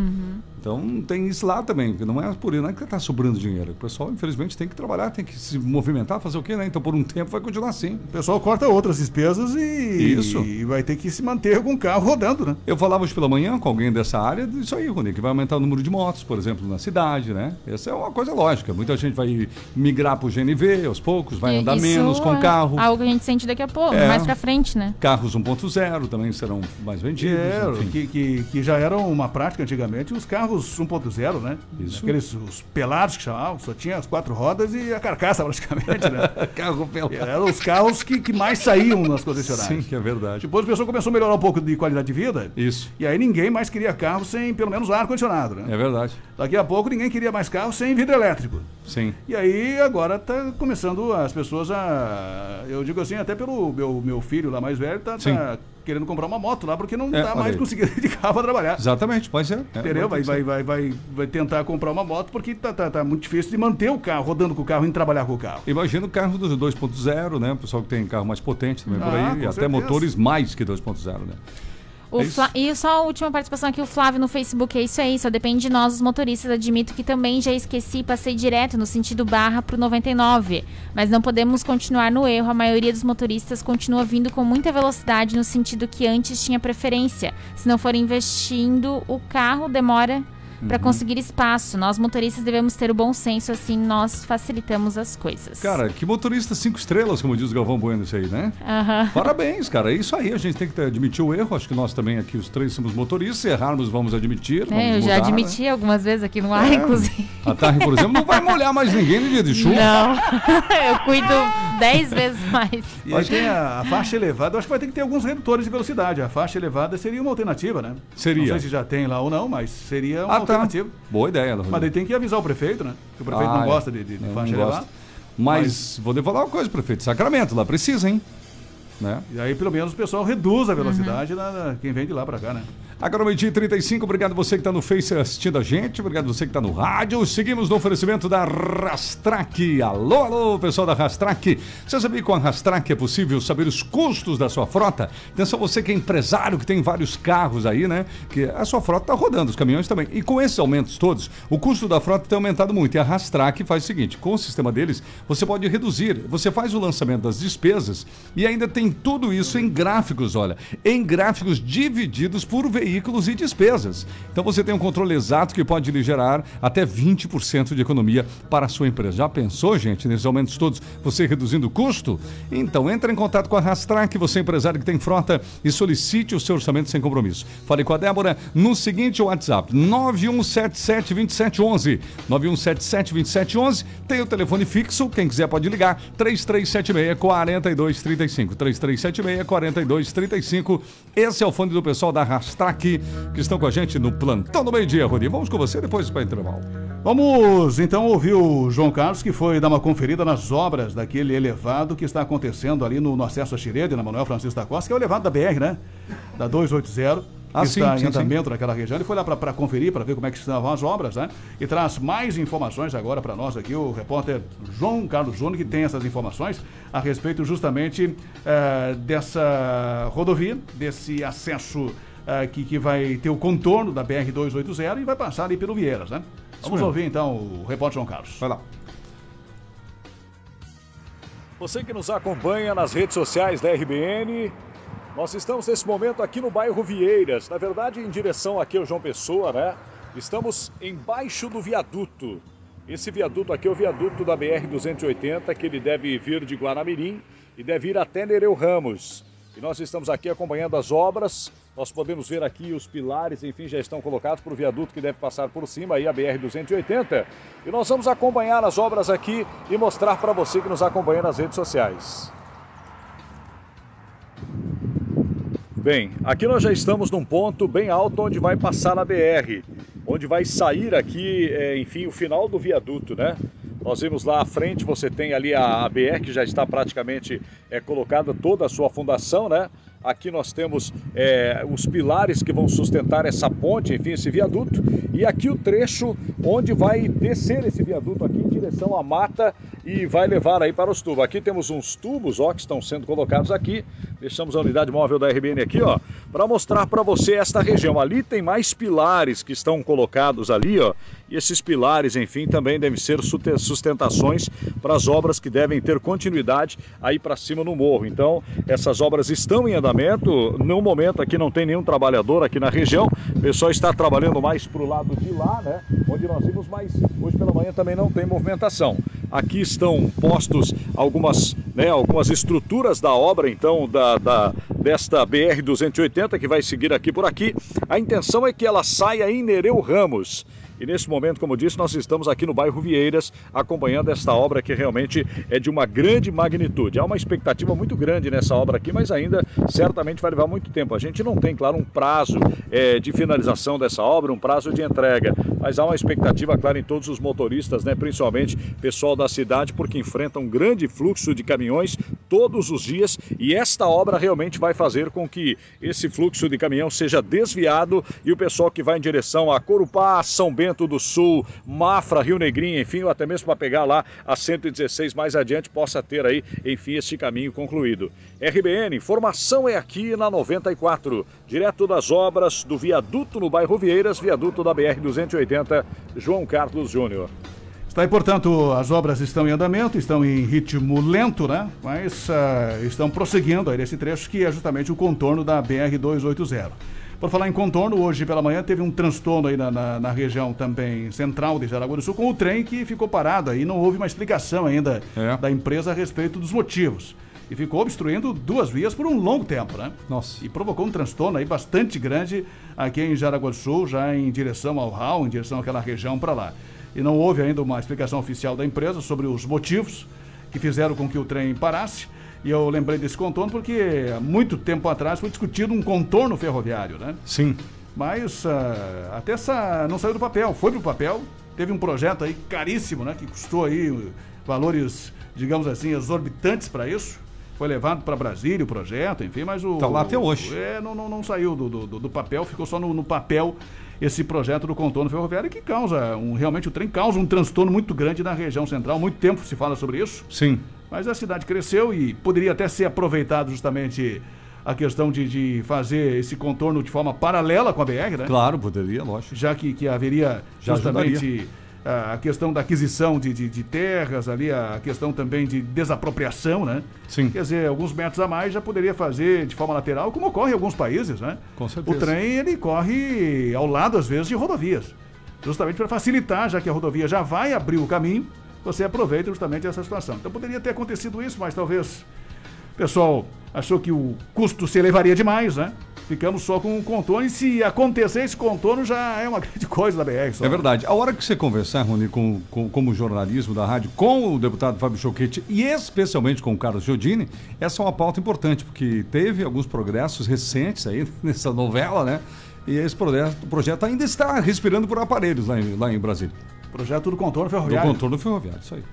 Então tem isso lá também, que não é por isso, não é que está sobrando dinheiro. O pessoal, infelizmente, tem que trabalhar, tem que se movimentar, fazer o quê, né? Então por um tempo vai continuar assim. O pessoal corta outras despesas e, Isso. e vai ter que se manter com o carro rodando, né? Eu falava hoje pela manhã com alguém dessa área disso aí, Rony, que vai aumentar o número de motos, por exemplo, na cidade, né? Essa é uma coisa lógica. Muita gente vai migrar para o GNV aos poucos, vai andar Isso menos com carro. Algo que a gente sente daqui a pouco, É. mais pra frente, né? Carros 1.0 também serão mais vendidos. É, que, que, que já eram uma prática antigamente, os carros 1.0, né? Isso. Aqueles os pelados que chamavam, só tinha as quatro rodas e a carcaça praticamente, né? Carro pelado. Eram os carros que, que mais saíam nas Sim, concessionárias. que é verdade. Depois o pessoal começou a melhorar um pouco de qualidade de vida. Isso. E aí ninguém mais queria carro sem pelo menos ar-condicionado, né? É verdade. Daqui a pouco ninguém queria mais carro sem vidro elétrico. Sim. E aí agora tá começando as pessoas a. Eu digo assim, até pelo meu, meu filho lá mais velho, tá, tá querendo comprar uma moto lá, porque não É, tá mais aí. conseguindo de carro pra trabalhar. Exatamente, pode ser. É, Entendeu? Vai, vai, vai, vai, vai tentar comprar uma moto porque tá, tá, tá muito difícil de manter o carro, rodando com o carro, indo trabalhar com o carro. Imagina o carro do 2.0, né? O pessoal que tem carro mais potente também por Ah, aí. com E até certeza. motores mais que 2.0, né? O É. Fla- E só a última participação aqui, o Flávio no Facebook, é isso aí, só depende de nós, os motoristas. Admito que também já esqueci e passei direto no sentido barra pro 99. Mas não podemos continuar no erro, a maioria dos motoristas continua vindo com muita velocidade no sentido que antes tinha preferência. Se não for investindo, o carro demora para Uhum. conseguir espaço. Nós motoristas devemos ter o bom senso, assim nós facilitamos as coisas. Cara, que motorista cinco estrelas, como diz o Galvão Bueno, isso aí, né? Aham. Parabéns, cara. É isso aí. A gente tem que admitir o erro. Acho que nós também aqui, os três, somos motoristas. Se errarmos, vamos admitir. Vamos É, eu já mudar, admiti algumas vezes aqui no ar, né? inclusive. A Tarri, por exemplo, não vai molhar mais ninguém no dia de chuva. Não, eu cuido dez vezes mais. E aí tem a, a faixa elevada, eu acho que vai ter que ter alguns redutores de velocidade. A faixa elevada seria uma alternativa, né? Seria. Não sei se já tem lá ou não, mas seria uma Ah, tá. alternativa. Boa ideia, Ela. Mas daí tem que avisar o prefeito, né? Que o prefeito Ah, não é. gosta de, de, de faixa elevada. gosta. Mas, vou lhe falar uma coisa, prefeito. Sacramento, lá precisa, hein? Né? E aí pelo menos o pessoal reduz a velocidade na, na- quem vem de lá pra cá, né? Agora, meio-dia e 35, obrigado você que está no Face assistindo a gente, obrigado você que está no rádio. Seguimos no oferecimento da Rastrac. Alô, alô, pessoal da Rastrac. Você sabia que com a Rastrac é possível saber os custos da sua frota? Atenção, você que é empresário, que tem vários carros aí, né? Que a sua frota está rodando, os caminhões também. E com esses aumentos todos, o custo da frota tem aumentado muito. E a Rastrac faz o seguinte: com o sistema deles, você pode reduzir, você faz o lançamento das despesas e ainda tem tudo isso em gráficos, olha, em gráficos divididos por veículos e despesas. Então você tem um controle exato que pode lhe gerar até 20% de economia para a sua empresa. Já pensou, gente, nesses aumentos todos, você reduzindo o custo? Então entre em contato com a Rastrac, você é empresário que tem frota e solicite o seu orçamento sem compromisso. Fale com a Débora no seguinte WhatsApp: 9177 2711. 9177 2711. Tem o telefone fixo, quem quiser pode ligar: 3376 4235. 3376 4235. Esse é o fone do pessoal da Rastrac que estão com a gente no plantão do meio-dia, Rony. Vamos com você depois para intervalo. Vamos então ouvir o João Carlos, que foi dar uma conferida nas obras daquele elevado que está acontecendo ali no, no acesso a Xirede, na Manuel Francisco da Costa, que é o elevado da BR, né? Da 280. Ah, que sim, está em andamento naquela região. Ele foi lá para conferir, para ver como é que estavam as obras, né? E traz mais informações agora para nós aqui, o repórter João Carlos Júnior, que tem essas informações a respeito justamente eh, dessa rodovia, desse acesso eh, que, que vai ter o contorno da BR-280 e vai passar ali pelo Vieiras, né? Vamos ouvir então o repórter João Carlos. Vai lá. Você que nos acompanha nas redes sociais da RBN, nós estamos nesse momento aqui no bairro Vieiras, na verdade em direção aqui ao João Pessoa, né? Estamos embaixo do viaduto. Esse viaduto aqui é o viaduto da BR-280, que ele deve vir de Guanamirim e deve ir até Nereu Ramos. E nós estamos aqui acompanhando as obras. Nós podemos ver aqui os pilares, enfim, já estão colocados para o viaduto que deve passar por cima, aí a BR-280. E nós vamos acompanhar as obras aqui e mostrar para você que nos acompanha nas redes sociais. Bem, aqui nós já estamos num ponto bem alto onde vai passar a BR, onde vai sair aqui, é, enfim, o final do viaduto, né? Nós vimos lá à frente, você tem ali a, BR que já está praticamente é, colocada toda a sua fundação, né? Aqui nós temos é, os pilares que vão sustentar essa ponte, enfim, esse viaduto. E aqui o trecho onde vai descer esse viaduto aqui em direção à mata e vai levar aí para os tubos. Aqui temos uns tubos, ó, que estão sendo colocados aqui. Deixamos a unidade móvel da RBN aqui, ó, para mostrar para você esta região. Ali tem mais pilares que estão colocados ali, ó. E esses pilares, enfim, também devem ser sustentações para as obras que devem ter continuidade aí para cima no morro. Então, essas obras estão em andamento. No momento aqui não tem nenhum trabalhador aqui na região. O pessoal está trabalhando mais para o lado de lá, né? Onde nós vimos, mas hoje pela manhã também não tem movimentação. Aqui estão postos algumas, né, algumas estruturas da obra, então, da, da- desta BR-280 que vai seguir aqui por aqui. A intenção é que ela saia em Nereu Ramos. E nesse momento, como disse, nós estamos aqui no bairro Vieiras, acompanhando esta obra que realmente é de uma grande magnitude. Há uma expectativa muito grande nessa obra aqui, mas ainda certamente vai levar muito tempo. A gente não tem, claro, um prazo eh, de finalização dessa obra, um prazo de entrega, mas há uma expectativa, claro, em todos os motoristas, né, principalmente pessoal da cidade, porque enfrentam um grande fluxo de caminhões todos os dias e esta obra realmente vai fazer com que esse fluxo de caminhão seja desviado e o pessoal que vai em direção a Corupá, São Bento do Sul, Mafra, Rio Negrinho, enfim, ou até mesmo para pegar lá a 116 mais adiante, possa ter aí, enfim, este caminho concluído. RBN, informação é aqui na 94, direto das obras do viaduto no bairro Vieiras, viaduto da BR-280, João Carlos Júnior. Está aí, portanto, as obras estão em andamento, estão em ritmo lento, né? Mas ah, estão prosseguindo aí nesse trecho que é justamente o contorno da BR-280. Por falar em contorno, hoje pela manhã teve um transtorno aí na, na, na região também central de Jaraguá do Sul com o trem que ficou parado aí. Não houve uma explicação ainda da empresa a respeito dos motivos. E ficou obstruindo duas vias por um longo tempo, né? Nossa. E provocou um transtorno aí bastante grande aqui em Jaraguá do Sul, já em direção ao RAL, em direção àquela região para lá. E não houve ainda uma explicação oficial da empresa sobre os motivos que fizeram com que o trem parasse. E eu lembrei desse contorno porque há muito tempo atrás foi discutido um contorno ferroviário, né? Sim. Mas ah, até essa não saiu do papel, foi pro papel. Teve um projeto aí caríssimo, né? Que custou aí uh, valores, digamos assim, exorbitantes para isso. Foi levado para Brasília o projeto, enfim, mas o. Tá lá até hoje. É, não, não, não saiu do, do, do papel, ficou só no, no papel esse projeto do contorno ferroviário que causa, um, realmente o trem causa um transtorno muito grande na região central. Muito tempo se fala sobre isso. Sim. Mas a cidade cresceu e poderia até ser aproveitado justamente a questão de, de fazer esse contorno de forma paralela com a BR, né? Claro, poderia, lógico. Já que, que haveria Já justamente ajudaria. a, a questão da aquisição de, de, de terras ali, a questão também de desapropriação, né? Sim. Quer dizer, alguns metros a mais já poderia fazer de forma lateral, como ocorre em alguns países, né? Com certeza. O trem, ele corre ao lado, às vezes, de rodovias. Justamente para facilitar, já que a rodovia já vai abrir o caminho, você aproveita justamente essa situação. Então poderia ter acontecido isso, mas talvez o pessoal achou que o custo se elevaria demais, né? Ficamos só com o contorno e se acontecer esse contorno já é uma grande coisa da BR. Só. É verdade. A hora que você conversar, Rony, com, com, como jornalismo da rádio, com o deputado Fábio Choquete e especialmente com o Carlos Giordini, essa é uma pauta importante, porque teve alguns progressos recentes aí nessa novela, né? E esse projeto, projeto ainda está respirando por aparelhos lá em, lá em Brasília. Projeto do contorno Do ferroviário. contorno ferroviário, isso aí.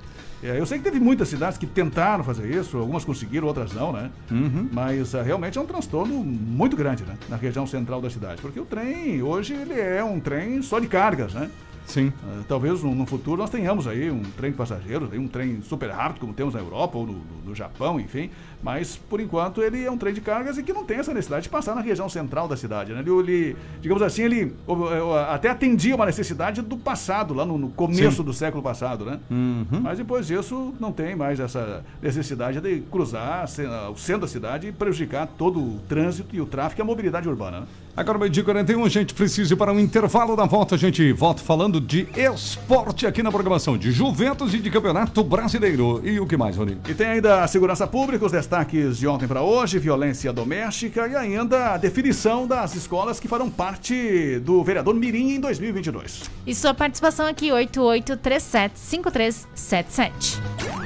É, eu sei que teve muitas cidades que tentaram fazer isso, algumas conseguiram, outras não, né? Uhum. Mas ah, realmente é um transtorno muito grande, né? Na região central da cidade. Porque o trem, hoje, ele é um trem só de cargas, né? Sim. Ah, talvez no, no futuro nós tenhamos aí um trem de passageiros, um trem super rápido, como temos na Europa ou no- no Japão, enfim. Mas, por enquanto, ele é um trem de cargas e que não tem essa necessidade de passar na região central da cidade. Né? Ele, ele, digamos assim, ele até atendia uma necessidade do passado, lá no, no começo Sim. do século passado, né? Uhum. Mas depois disso, não tem mais essa necessidade de cruzar o centro da cidade e prejudicar todo o trânsito e o tráfego e a mobilidade urbana. Né? Agora, meio dia 41, a gente precisa ir para um intervalo da volta. A gente volta falando de esporte aqui na programação de Juventus e de Campeonato Brasileiro. E o que mais, Rony? E tem ainda a segurança pública, os destaques de ontem para hoje, violência doméstica e ainda a definição das escolas que farão parte do vereador Mirim em 2022. E sua participação aqui, 88375377.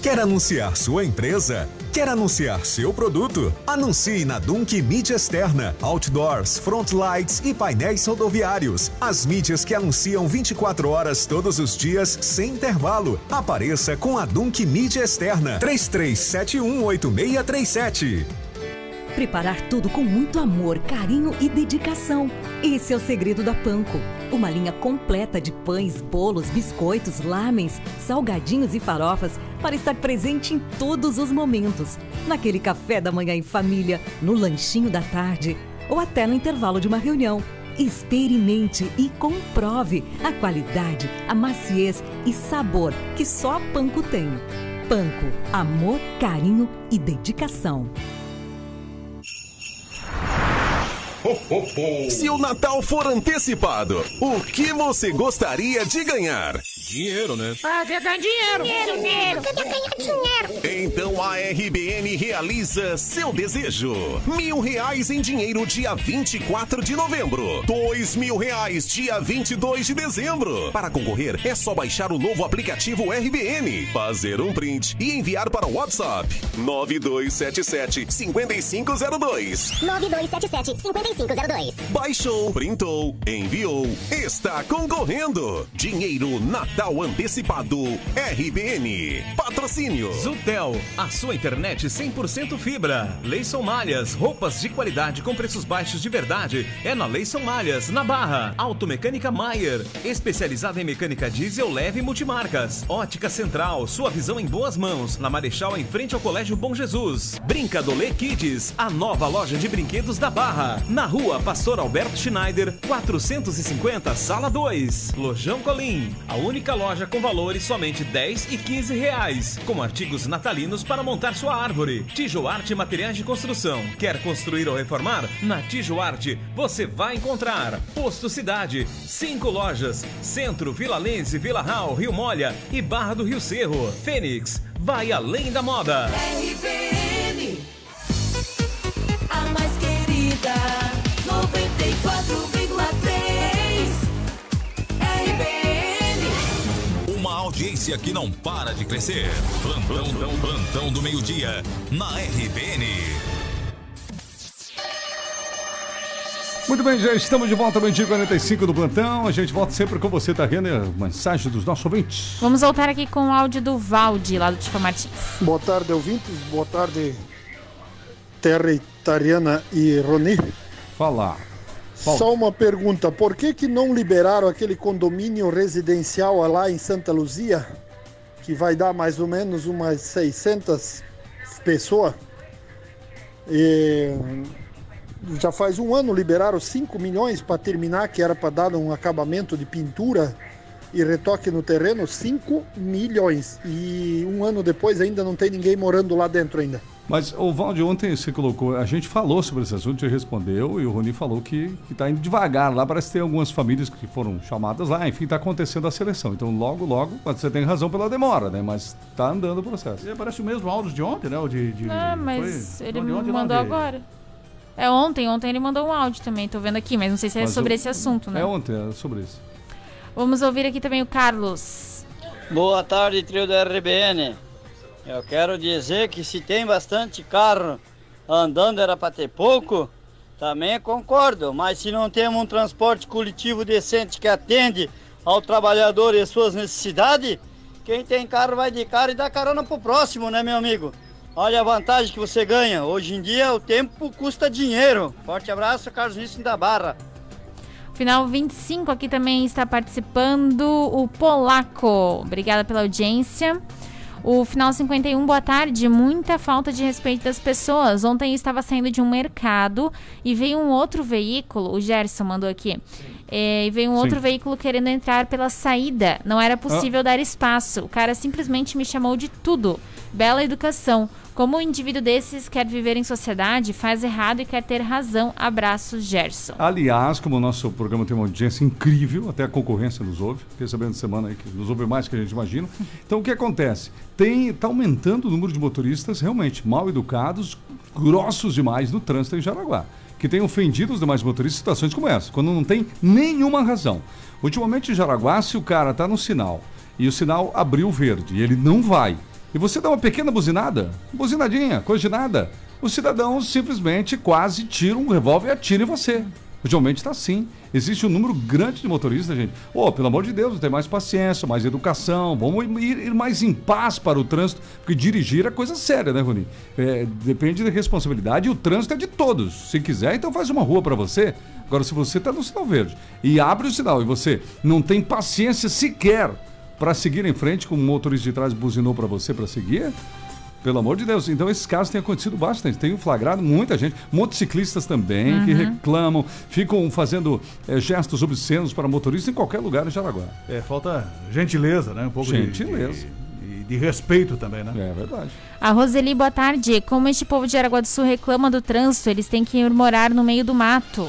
Quer anunciar sua empresa? Quer anunciar seu produto? Anuncie na Dunk Mídia Externa, Outdoors, Frontlights e painéis rodoviários. As mídias que anunciam 24 horas todos os dias, sem intervalo. Apareça com a Dunk Mídia Externa. 33718637. Preparar tudo com muito amor, carinho e dedicação. Esse é o segredo da Panko. Uma linha completa de pães, bolos, biscoitos, lamens, salgadinhos e farofas para estar presente em todos os momentos. Naquele café da manhã em família, no lanchinho da tarde ou até no intervalo de uma reunião. Experimente e comprove a qualidade, a maciez e sabor que só a Panko tem. Panko, amor, carinho e dedicação. Se o Natal for antecipado, o que você gostaria de ganhar? Dinheiro, né? Ah, quer ganhar dinheiro. Dinheiro, dinheiro. Quer ganhar dinheiro. Então a RBN realiza seu desejo. Mil reais em dinheiro dia 24 de novembro. Dois mil reais dia 22 de dezembro. Para concorrer, é só baixar o novo aplicativo RBN, fazer um print e enviar para o WhatsApp 9277 5502. 9277 5502. Baixou, printou, enviou, está concorrendo. Dinheiro Natal antecipado RBN. Patrocínio. Zutel, a sua internet 100% fibra. Leison Malhas, roupas de qualidade com preços baixos de verdade. É na Leison Malhas, na Barra. Automecânica Maier, especializada em mecânica diesel leve e multimarcas. Ótica Central, sua visão em boas mãos. Na Marechal, em frente ao Colégio Bom Jesus. Brincadolê Kids, a nova loja de brinquedos da Barra. Na rua Pastor Alberto Schneider, 450, sala 2. Lojão Colim, a única loja com valores somente 10 e 15 reais. Com artigos natalinos para montar sua árvore. Tijoarte Materiais de Construção. Quer construir ou reformar? Na Tijoarte você vai encontrar Posto Cidade, cinco lojas: Centro, Vila Lense, Vila Real, Rio Molha e Barra do Rio Cerro. Fênix, vai além da moda. RBN, a mais querida, 94,3. Audiência que não para de crescer. Plantão, plantão, plantão do meio-dia na RBN. Muito bem, já estamos de volta, meio-dia 45 do plantão. A gente volta sempre com você, Tariana. Mensagem dos nossos ouvintes. Vamos voltar aqui com o áudio do Valde, lá do Tifa Martins. Boa tarde, ouvintes. Boa tarde, Terra Itariana e Roni. Falar. Só uma pergunta, por que que não liberaram aquele condomínio residencial lá em Santa Luzia, que vai dar mais ou menos umas 600 pessoas? E já faz um ano liberaram 5 milhões para terminar, que era para dar um acabamento de pintura e retoque no terreno, 5 milhões. E um ano depois ainda não tem ninguém morando lá dentro ainda. Mas o Valde ontem você colocou, a gente falou sobre esse assunto, você respondeu e o Rony falou que está indo devagar lá. Parece que tem algumas famílias que foram chamadas lá, enfim, está acontecendo a seleção. Então logo, logo, você tem razão pela demora, né? Mas está andando o processo. E parece o mesmo áudio de ontem, né? O de, de, Ah, mas foi? ele ontem, mandou de- agora. É ontem, ontem ele mandou um áudio também, tô vendo aqui, mas não sei se é Mas sobre eu- esse assunto, né? É ontem, é sobre isso. Vamos ouvir aqui também o Carlos. Boa tarde, trio da RBN. Eu quero dizer que se tem bastante carro andando era para ter pouco, também concordo. Mas se não temos um transporte coletivo decente que atende ao trabalhador e as suas necessidades, quem tem carro vai de carro e dá carona pro próximo, né, meu amigo? Olha a vantagem que você ganha. Hoje em dia o tempo custa dinheiro. Forte abraço, Carlos Nisso da Barra. Final 25 aqui também está participando o Polaco. Obrigada pela audiência. O final 51, boa tarde. Muita falta de respeito das pessoas. Ontem eu estava saindo de um mercado e veio um outro veículo, o Gerson mandou aqui. É, e veio um Sim. outro veículo querendo entrar pela saída. Não era possível dar espaço. O cara simplesmente me chamou de tudo. Bela educação. Como um indivíduo desses quer viver em sociedade, faz errado e quer ter razão. Abraços, Gerson. Aliás, como o nosso programa tem uma audiência incrível, até a concorrência nos ouve, fiquei sabendo semana aí que nos ouve mais que a gente imagina. Então o que acontece? Tem, tá aumentando o número de motoristas realmente mal educados, grossos demais no trânsito em Jaraguá, que tem ofendido os demais motoristas em situações como essa, quando não tem nenhuma razão. Ultimamente em Jaraguá, se o cara tá no sinal e o sinal abriu verde e ele não vai, e você dá uma pequena buzinada, buzinadinha, coisa de nada, o cidadão simplesmente quase tira um revólver e atira em você. Ultimamente está assim. Existe um número grande de motoristas, gente. Ô, pelo amor de Deus, tem mais paciência, mais educação, vamos ir, ir mais em paz para o trânsito, porque dirigir é coisa séria, né, Rony? É, depende da responsabilidade e o trânsito é de todos. Se quiser, então faz uma rua para você. Agora, se você está no sinal verde e abre o sinal e você não tem paciência sequer para seguir em frente, como o motorista de trás buzinou para você para seguir, pelo amor de Deus. Então, esses casos têm acontecido bastante. Tem flagrado muita gente, motociclistas também, que Uhum. reclamam, ficam fazendo eh, gestos obscenos para motoristas em qualquer lugar em Jaraguá. É, falta gentileza, né? Um pouco de- Gentileza. De, de, de respeito também, né? É verdade. A Roseli, boa tarde. Como este povo de Araguá do Sul reclama do trânsito, eles têm que ir morar no meio do mato.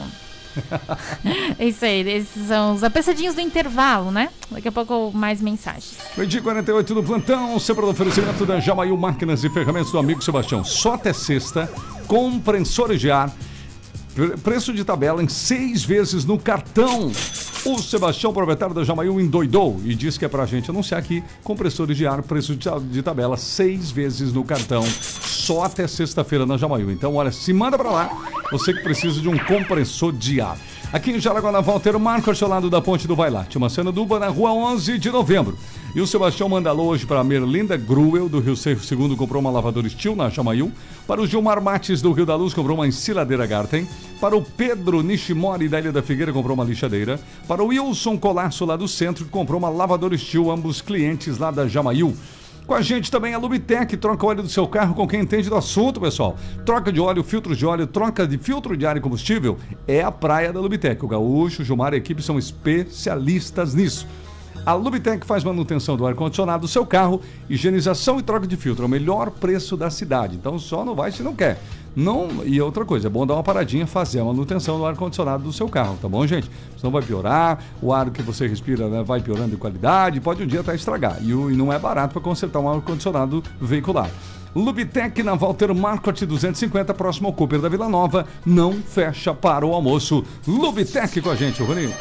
É isso aí, esses são os apressadinhos do intervalo, né? Daqui a pouco mais mensagens. Meio-dia 48 no plantão, sempre no oferecimento da Jamail Máquinas e Ferramentas do amigo Sebastião. Só até sexta, compressores de ar, preço de tabela em seis vezes no cartão. O Sebastião, proprietário da Jamail, endoidou e disse que é pra gente anunciar aqui compressores de ar, preço de ta- de tabela seis vezes no cartão, só até sexta-feira na Jamail. Então, olha, se manda pra lá, você que precisa de um compressor de ar. Aqui em Jaraguá, Walter Marcos, ao lado da Ponte do Vailate, uma cena dupla na rua 11 de novembro. E o Sebastião mandalou hoje para a Merlinda Gruel, do Rio Seco II, comprou uma lavadora Steel na Chamail. Para o Gilmar Mates, do Rio da Luz, comprou uma ensiladeira Garten. Para o Pedro Nishimori, da Ilha da Figueira, comprou uma lixadeira. Para o Wilson Colasso, lá do centro, comprou uma lavadora Steel, ambos clientes lá da Jamail. Com a gente também a Lubitec, troca o óleo do seu carro com quem entende do assunto, pessoal. Troca de óleo, filtro de óleo, troca de filtro de ar e combustível é a praia da Lubitec. O Gaúcho, o Gilmar e a equipe são especialistas nisso. A Lubitec faz manutenção do ar-condicionado do seu carro, higienização e troca de filtro. É o melhor preço da cidade. Então só não vai se não quer. Não, e outra coisa, é bom dar uma paradinha, fazer a manutenção do ar-condicionado do seu carro, tá bom, gente? Senão vai piorar, o ar que você respira né, vai piorando de qualidade, pode um dia até estragar. E, e não é barato para consertar um ar-condicionado veicular. Lubitec na Walter Marcot 250, próximo ao Cooper da Vila Nova, não fecha para o almoço. Lubitec com a gente, Roninho.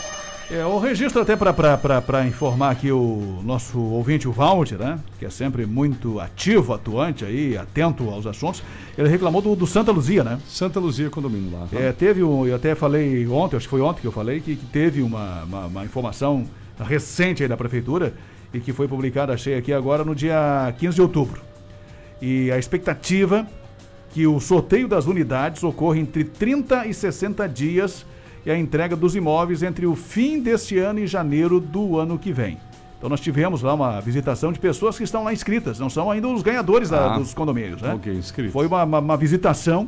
É, o registro até para informar aqui o nosso ouvinte, o Walter, né? Que é sempre muito ativo, atuante aí, atento aos assuntos. Ele reclamou do, do Santa Luzia, né? Santa Luzia condomínio lá. tá? É, teve um, eu até falei ontem, acho que foi ontem que eu falei, que, que teve uma, uma, uma informação recente aí da prefeitura e que foi publicada, achei aqui agora, no dia 15 de outubro. E a expectativa que o sorteio das unidades ocorra entre 30 e 60 dias e a entrega dos imóveis entre o fim deste ano e janeiro do ano que vem. Então nós tivemos lá uma visitação de pessoas que estão lá inscritas, não são ainda os ganhadores da- Ah, dos condomínios, né? ok, inscritos. Foi uma, uma- uma visitação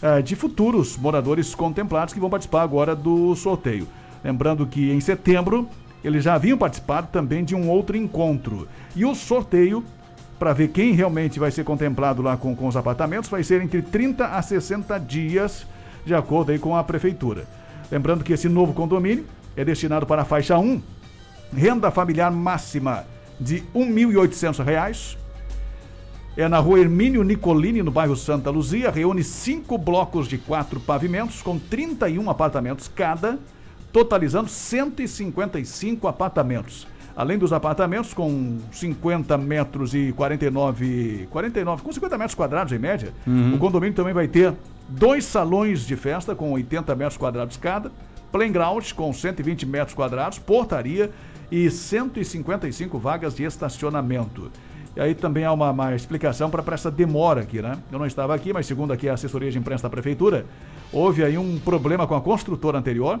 eh, de futuros moradores contemplados que vão participar agora do sorteio. Lembrando que em setembro eles já haviam participado também de um outro encontro. E o sorteio, para ver quem realmente vai ser contemplado lá com, com os apartamentos, vai ser entre 30 a 60 dias, de acordo aí com a prefeitura. Lembrando que esse novo condomínio é destinado para a faixa 1, renda familiar máxima de 1.800 reais. É na rua Hermínio Nicolini, no bairro Santa Luzia. Reúne cinco blocos de quatro pavimentos, com 31 apartamentos cada, totalizando 155 apartamentos. Além dos apartamentos, com 50 metros e 49, 49 com 50 metros quadrados em média, Uhum. o condomínio também vai ter dois salões de festa com 80 metros quadrados cada, playground com 120 metros quadrados, portaria e 155 vagas de estacionamento. E aí também há uma, uma explicação para essa demora aqui, né? Eu não estava aqui, mas segundo aqui a assessoria de imprensa da prefeitura, houve aí um problema com a construtora anterior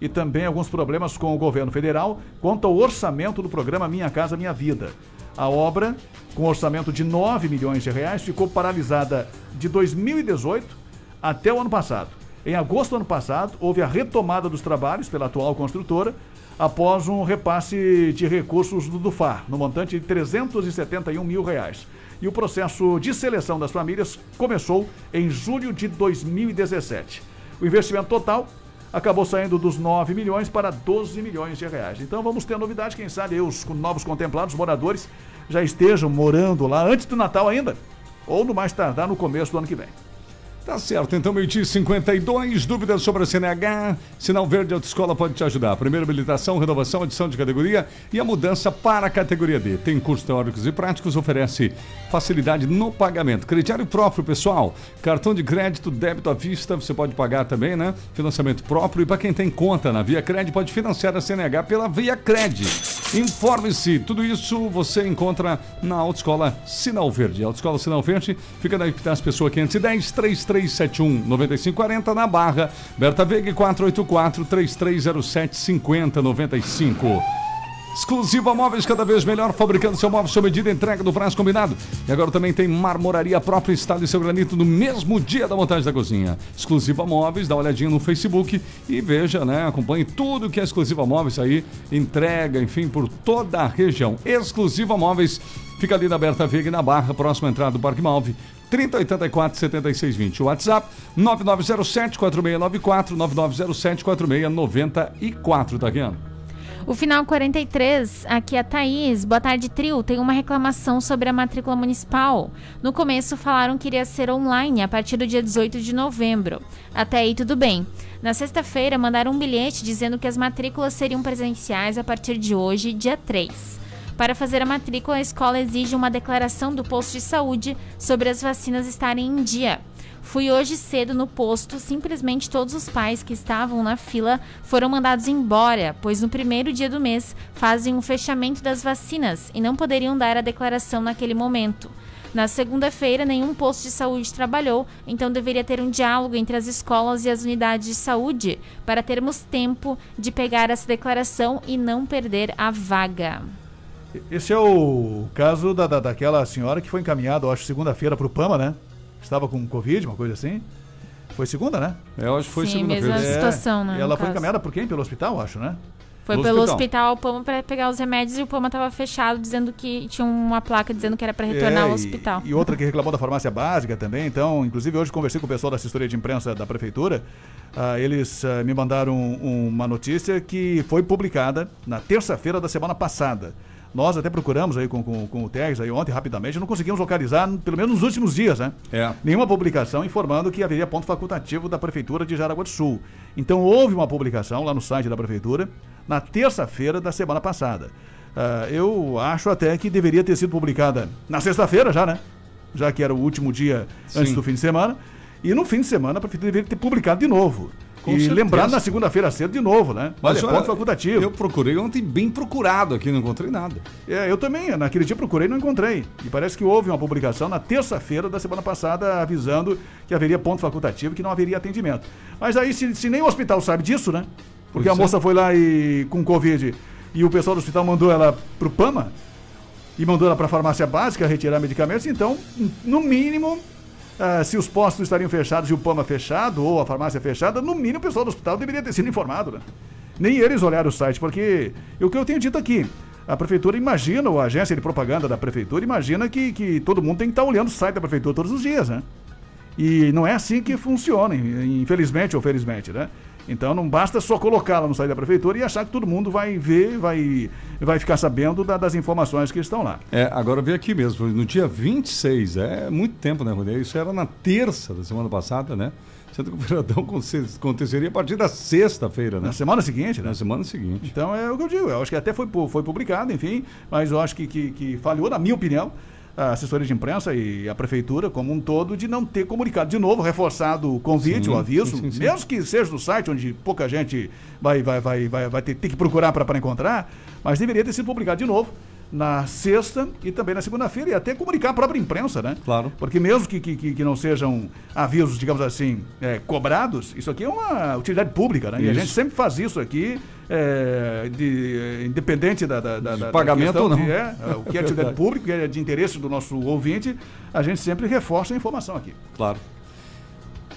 e também alguns problemas com o governo federal quanto ao orçamento do programa Minha Casa Minha Vida. A obra, com orçamento de 9 milhões de reais, ficou paralisada de 2018 até o ano passado. Em agosto do ano passado, houve a retomada dos trabalhos pela atual construtora, após um repasse de recursos do DUFAR, no montante de 371 mil reais. E o processo de seleção das famílias começou em julho de 2017. O investimento total acabou saindo dos 9 milhões para 12 milhões de reais. Então vamos ter novidade, quem sabe os novos contemplados, moradores, já estejam morando lá antes do Natal ainda, ou no mais tardar no começo do ano que vem. Tá certo, então meio-dia e 52, dúvidas sobre a CNH, Sinal Verde Autoescola pode te ajudar. Primeira habilitação, renovação, adição de categoria e a mudança para a categoria D. Tem cursos teóricos e práticos, oferece facilidade no pagamento. Crediário próprio, pessoal. Cartão de crédito, débito à vista, você pode pagar também, né? Financiamento próprio e para quem tem conta na Via Cred, pode financiar a CNH pela Via Cred. Informe-se, tudo isso você encontra na Autoescola Sinal Verde. A Autoescola Sinal Verde fica na Epitácio Pessoa 510 3371 9540 na Barra. Berta Veg 484 3307 5095. Exclusiva Móveis, cada vez melhor, fabricando seu móvel sob medida, entrega do prazo combinado. E agora também tem marmoraria própria, instale seu granito no mesmo dia da montagem da cozinha. Exclusiva Móveis, dá uma olhadinha no Facebook e veja, né? Acompanhe tudo que a Exclusiva Móveis aí entrega, enfim, por toda a região. Exclusiva Móveis, fica ali na Berta Vega, na Barra, próxima entrada do Parque Malve. 3084 7620. O WhatsApp 9907 4694 9907 4694, Taguiano. O final 43, aqui é a Thaís. Boa tarde, trio. Tem uma reclamação sobre a matrícula municipal. No começo falaram que iria ser online a partir do dia 18 de novembro. Até aí tudo bem. Na sexta-feira mandaram um bilhete dizendo que as matrículas seriam presenciais a partir de hoje, dia 3. Para fazer a matrícula, a escola exige uma declaração do posto de saúde sobre as vacinas estarem em dia. Fui hoje cedo no posto, simplesmente todos os pais que estavam na fila foram mandados embora, pois no primeiro dia do mês fazem um fechamento das vacinas e não poderiam dar a declaração naquele momento. Na segunda-feira, nenhum posto de saúde trabalhou, então deveria ter um diálogo entre as escolas e as unidades de saúde para termos tempo de pegar essa declaração e não perder a vaga. Esse é o caso da, da- daquela senhora que foi encaminhada, eu acho, segunda-feira para o PAMA, né? Estava com Covid, uma coisa assim. Foi segunda, né? É, eu acho que foi Sim, segunda-feira. mesma situação, né, E ela foi caso. encaminhada por quem? Pelo hospital, acho, né? Foi pelo hospital, o Pama para pegar os remédios e o Pama estava fechado, dizendo que tinha uma placa dizendo que era para retornar É, ao e- hospital. E, outra que reclamou da farmácia básica também. Então, inclusive, hoje conversei com o pessoal da assessoria de imprensa da prefeitura. Ah, eles ah, me mandaram um- uma notícia que foi publicada na terça-feira da semana passada. Nós até procuramos aí com, com, com o Teres aí ontem, rapidamente, não conseguimos localizar, pelo menos nos últimos dias, né? É. Nenhuma publicação informando que haveria ponto facultativo da Prefeitura de Jaraguá do Sul. Então houve uma publicação lá no site da Prefeitura na terça-feira da semana passada. Ah, eu acho até que deveria ter sido publicada na sexta-feira já, né? Já que era o último dia antes Sim. do fim de semana. E no fim de semana a Prefeitura deveria ter publicado de novo. Com e certeza. lembrando na segunda-feira cedo de novo, né? Olha, olha, ponto facultativo. Eu procurei ontem bem procurado aqui, não encontrei nada. É, eu também, naquele dia procurei e não encontrei. E parece que houve uma publicação na terça-feira da semana passada avisando que haveria ponto facultativo e que não haveria atendimento. Mas aí, se, se nem o hospital sabe disso, né? Porque Pois a é. moça foi lá e com Covid e o pessoal do hospital mandou ela pro PAMA e mandou ela para a farmácia básica retirar medicamentos, então, no mínimo, ah, se os postos estariam fechados e o PAMA fechado ou a farmácia fechada, no mínimo o pessoal do hospital deveria ter sido informado, né? Nem eles olharam o site, porque o que eu tenho dito aqui, a prefeitura imagina, ou a agência de propaganda da prefeitura imagina que, que todo mundo tem que estar olhando o site da prefeitura todos os dias, né? E não é assim que funciona, infelizmente ou felizmente, né? Então não basta só colocá-la no site da prefeitura e achar que todo mundo vai ver, vai, vai ficar sabendo da- das informações que estão lá. É, agora veio aqui mesmo, no dia 26, é muito tempo, né, Rodrigo? Isso era na terça da semana passada, né? Sendo que o feriadão aconte- aconteceria a partir da sexta-feira, né? Na semana seguinte, né? Na semana seguinte. Então é o que eu digo, eu acho que até foi, foi publicado, enfim, mas eu acho que, que, que falhou, na minha opinião, a assessoria de imprensa e a prefeitura como um todo de não ter comunicado de novo, reforçado o convite, Sim, o aviso, sim, sim, mesmo que seja no site onde pouca gente vai, vai, vai, vai, vai ter, ter que procurar para encontrar, mas deveria ter sido publicado de novo na sexta e também na segunda-feira e até comunicar a própria imprensa, né? Claro. Porque mesmo que, que, que- não sejam avisos, digamos assim, é, cobrados, isso aqui é uma utilidade pública, né? E a Isso. gente sempre faz isso aqui, é, de, independente da, da, da- da- pagamento ou não. de- é, o que é É verdade. pública, o que é de interesse do nosso ouvinte, a gente sempre reforça a informação aqui. Claro.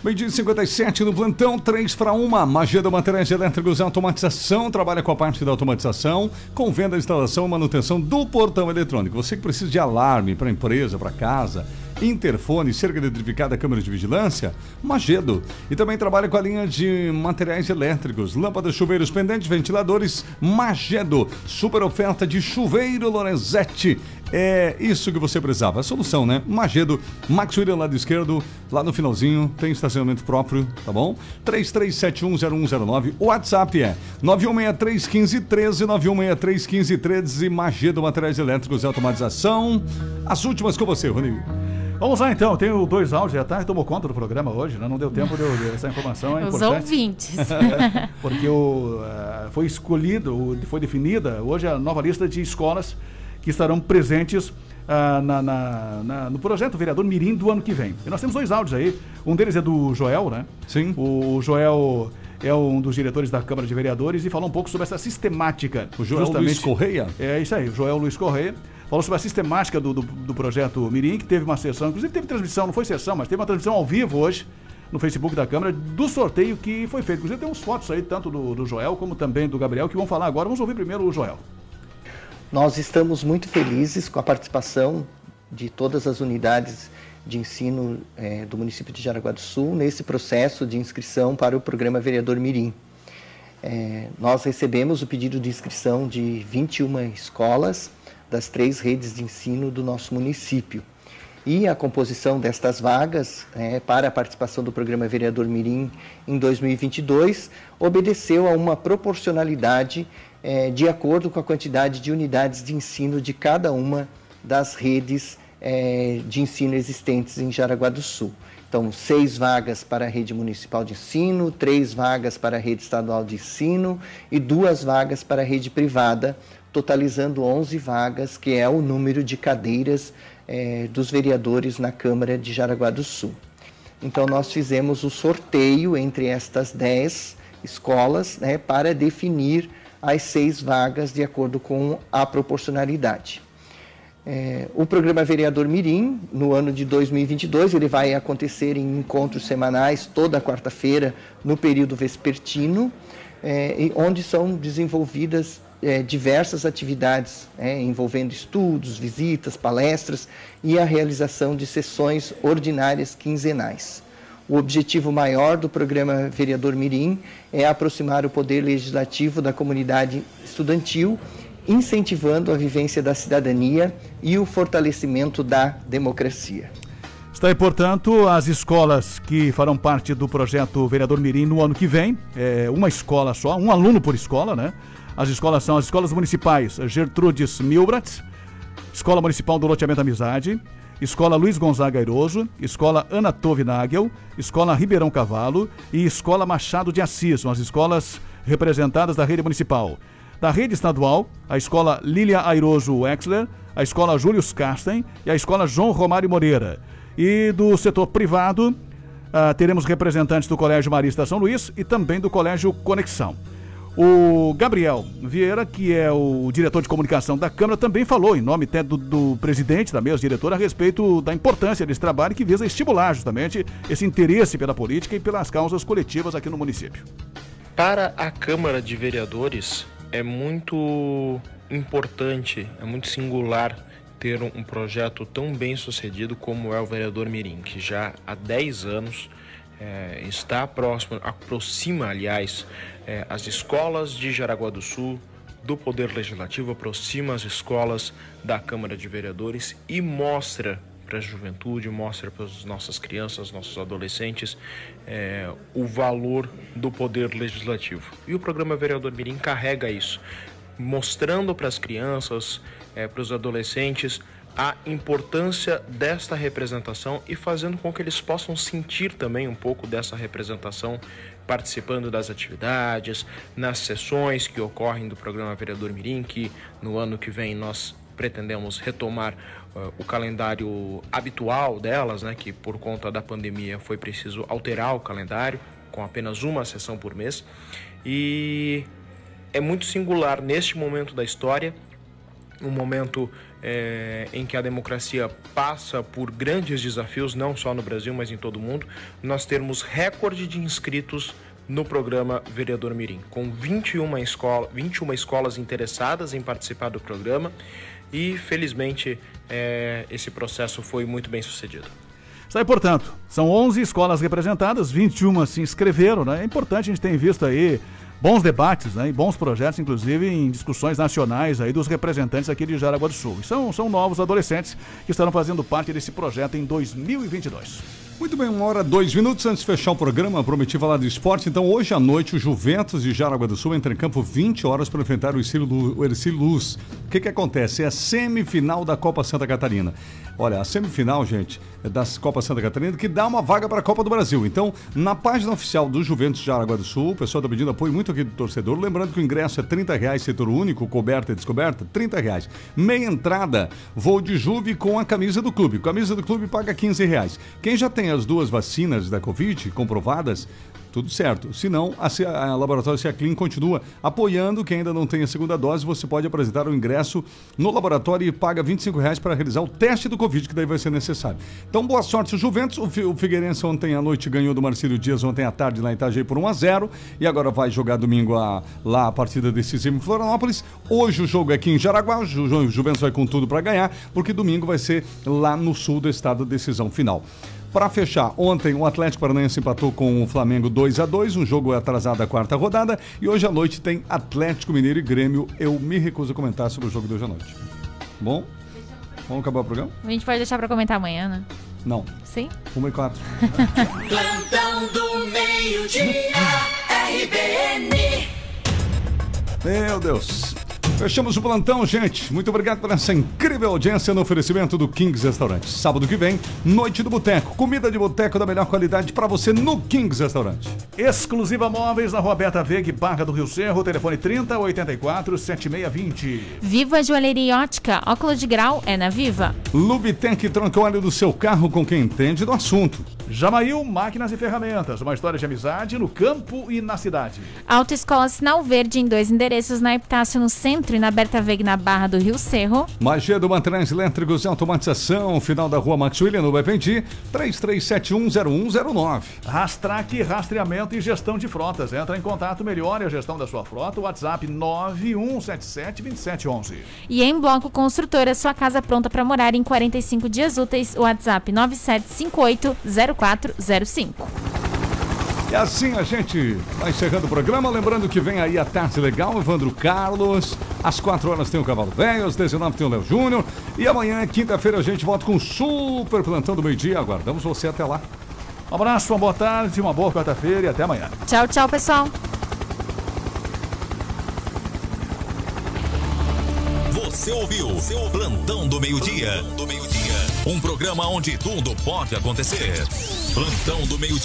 Meio-dia e 57 no plantão, 3 para 1. Magedo Materiais Elétricos e Automatização trabalha com a parte da automatização, com venda, instalação e manutenção do portão eletrônico. Você que precisa de alarme para empresa, para casa, interfone, cerca eletrificada, câmera de vigilância, Magedo. E também trabalha com a linha de materiais elétricos, lâmpadas, chuveiros, pendentes, ventiladores, Magedo. Super oferta de chuveiro Lorenzetti. É isso que você precisava. A solução, né? Magedo, Max William, lado esquerdo, lá no finalzinho, tem estacionamento próprio, tá bom? 33710109. O WhatsApp é 91631513, 91631513, Magedo Materiais Elétricos e Automatização. As últimas com você, Rodrigo. Vamos lá então, tenho dois áudios, já tá, tomou conta do programa hoje, né? Não deu tempo de eu ler essa informação, é Os importante. ouvintes. Porque o, eh, foi escolhido, foi definida hoje a nova lista de escolas que estarão presentes ah, na- na- na- no projeto Vereador Mirim do ano que vem. E nós temos dois áudios aí. Um deles é do Joel, né? Sim. O Joel é um dos diretores da Câmara de Vereadores e falou um pouco sobre essa sistemática. O Joel Luiz Correia? É isso aí, o Joel Luiz Correia. Falou sobre a sistemática do, do, do projeto Mirim, que teve uma sessão, inclusive teve transmissão, não foi sessão, mas teve uma transmissão ao vivo hoje no Facebook da Câmara do sorteio que foi feito. Inclusive tem uns fotos aí, tanto do, do Joel como também do Gabriel, que vão falar agora. Vamos ouvir primeiro o Joel. Nós estamos muito felizes com a participação de todas as unidades de ensino eh, do município de Jaraguá do Sul nesse processo de inscrição para o programa Vereador Mirim. Eh, nós recebemos o pedido de inscrição de 21 escolas das três redes de ensino do nosso município. E a composição destas vagas eh, para a participação do programa Vereador Mirim em 2022 obedeceu a uma proporcionalidade eh, de acordo com a quantidade de unidades de ensino de cada uma das redes eh, de ensino existentes em Jaraguá do Sul. Então, seis vagas para a rede municipal de ensino, três vagas para a rede estadual de ensino e duas vagas para a rede privada, totalizando 11 vagas, que é o número de cadeiras eh, dos vereadores na Câmara de Jaraguá do Sul. Então, nós fizemos o sorteio entre estas 10 escolas né, para definir as seis vagas de acordo com a proporcionalidade. É, o programa Vereador Mirim, no ano de 2022, ele vai acontecer em encontros semanais toda quarta-feira no período vespertino, é, onde são desenvolvidas é, diversas atividades é, envolvendo estudos, visitas, palestras e a realização de sessões ordinárias quinzenais. O objetivo maior do programa Vereador Mirim é aproximar o poder legislativo da comunidade estudantil incentivando a vivência da cidadania e o fortalecimento da democracia. Está aí, portanto, as escolas que farão parte do projeto Vereador Mirim no ano que vem. É uma escola só, um aluno por escola, né? As escolas são as escolas municipais Gertrudes Milbrat, Escola Municipal do Loteamento Amizade, Escola Luiz Gonzaga Airoso, Escola Ana Tove Nagel, Escola Ribeirão Cavalo e Escola Machado de Assis, são as escolas representadas da rede municipal. Da rede estadual, a Escola Lília Airoso Wexler, a Escola Július Casten e a Escola João Romário Moreira. E do setor privado, ah, teremos representantes do Colégio Marista São Luís e também do Colégio Conexão. O Gabriel Vieira, que é o diretor de comunicação da Câmara, também falou, em nome até do, do presidente da mesa diretora, a respeito da importância desse trabalho que visa estimular justamente esse interesse pela política e pelas causas coletivas aqui no município. Para a Câmara de Vereadores, é muito importante, é muito singular ter um projeto tão bem sucedido como é o vereador Mirim, que já há 10 anos eh, está próximo, aproxima, aliás, eh, as escolas de Jaraguá do Sul do Poder Legislativo, aproxima as escolas da Câmara de Vereadores e mostra para a juventude, mostra para as nossas crianças, nossos adolescentes, eh, o valor do poder legislativo. E o programa Vereador Mirim carrega isso, mostrando para as crianças, eh, para os adolescentes, a importância desta representação e fazendo com que eles possam sentir também um pouco dessa representação, participando das atividades, nas sessões que ocorrem do programa Vereador Mirim, que no ano que vem nós pretendemos retomar uh, o calendário habitual delas, né, que por conta da pandemia foi preciso alterar o calendário com apenas uma sessão por mês. E é muito singular neste momento da história um momento é, em que a democracia passa por grandes desafios, não só no Brasil, mas em todo o mundo, nós termos recorde de inscritos no programa Vereador Mirim, com 21, escola, 21 escolas interessadas em participar do programa e, felizmente, é, esse processo foi muito bem sucedido. Aí, portanto, são 11 escolas representadas, 21 se inscreveram, né? É importante, a gente tem visto aí bons debates né, e bons projetos, inclusive em discussões nacionais aí dos representantes aqui de Jaraguá do Sul. E são, são novos adolescentes que estarão fazendo parte desse projeto em 2022. Muito bem, uma hora, dois minutos antes de fechar o programa, prometi falar do esporte. Então, hoje à noite, o Juventus de Jaraguá do Sul entra em campo 20 horas para enfrentar o Ercílio Luz. O que, que acontece? É a semifinal da Copa Santa Catarina. Olha, a semifinal, gente, é da Copa Santa Catarina, que dá uma vaga para a Copa do Brasil. Então, na página oficial do Juventus de Aragua do Sul, o pessoal está pedindo apoio muito aqui do torcedor. Lembrando que o ingresso é 30 reais, setor único, coberta e descoberta, 30 reais. Meia entrada, voo de Juve com a camisa do clube. Camisa do clube paga 15 reais. Quem já tem as duas vacinas da Covid comprovadas, tudo certo. Se não, a, a Laboratório Ciaclin continua apoiando quem ainda não tem a segunda dose. Você pode apresentar o ingresso no laboratório e paga 25 reais para realizar o teste do Covid, que daí vai ser necessário. Então, boa sorte, Juventus. O, o Figueirense ontem à noite ganhou do Marcílio Dias, ontem à tarde lá em Itajaí por 1 a 0 e agora vai jogar domingo a, lá a partida decisiva em Florianópolis. Hoje o jogo é aqui em Jaraguá. O, Ju, o Juventus vai com tudo para ganhar, porque domingo vai ser lá no sul do estado, decisão final. Para fechar, ontem o Atlético Paranaense empatou com o Flamengo 2 a 2 um jogo atrasado da quarta rodada. E hoje à noite tem Atlético Mineiro e Grêmio. Eu me recuso a comentar sobre o jogo de hoje à noite. Bom? Vamos acabar o programa? A gente pode deixar para comentar amanhã, né? Não. Sim? Uma e quatro. Plantão do meio-dia, RBN. Meu Deus. Fechamos o plantão, gente. Muito obrigado por essa incrível audiência no oferecimento do Kings Restaurante. Sábado que vem, Noite do Boteco. Comida de boteco da melhor qualidade para você no Kings Restaurante. Exclusiva Móveis na Rua Beta Veg, Barra do Rio Cerro, telefone 30 84 7620. Viva Joalheria Ótica, óculos de grau é na Viva. Lubitec troca óleo do seu carro com quem entende do assunto. Jamail Máquinas e Ferramentas, uma história de amizade no campo e na cidade. Autoescola Sinal Verde em dois endereços na Epitácio no centro e na Berta Veg na Barra do Rio Cerro. Magia do Materiais Elétricos e Automatização, final da Rua Max William, no Bependi, 33710109. Rastrac, rastreamento e gestão de frotas. Entra em contato, melhore a gestão da sua frota. WhatsApp 91772711. E em Bloco Construtora, sua casa pronta para morar em 45 dias úteis. WhatsApp 97580405. E assim a gente vai encerrando o programa. Lembrando que vem aí a tarde legal, Evandro Carlos. Às 4 horas tem o Cavalo Velho, às 19 tem o Léo Júnior. E amanhã, quinta-feira, a gente volta com o super plantão do meio-dia. Aguardamos você até lá. Um abraço, uma boa tarde, uma boa quarta-feira e até amanhã. Tchau, tchau, pessoal. Você ouviu seu Plantão do Meio-Dia. Um programa onde tudo pode acontecer. Plantão do Meio-Dia.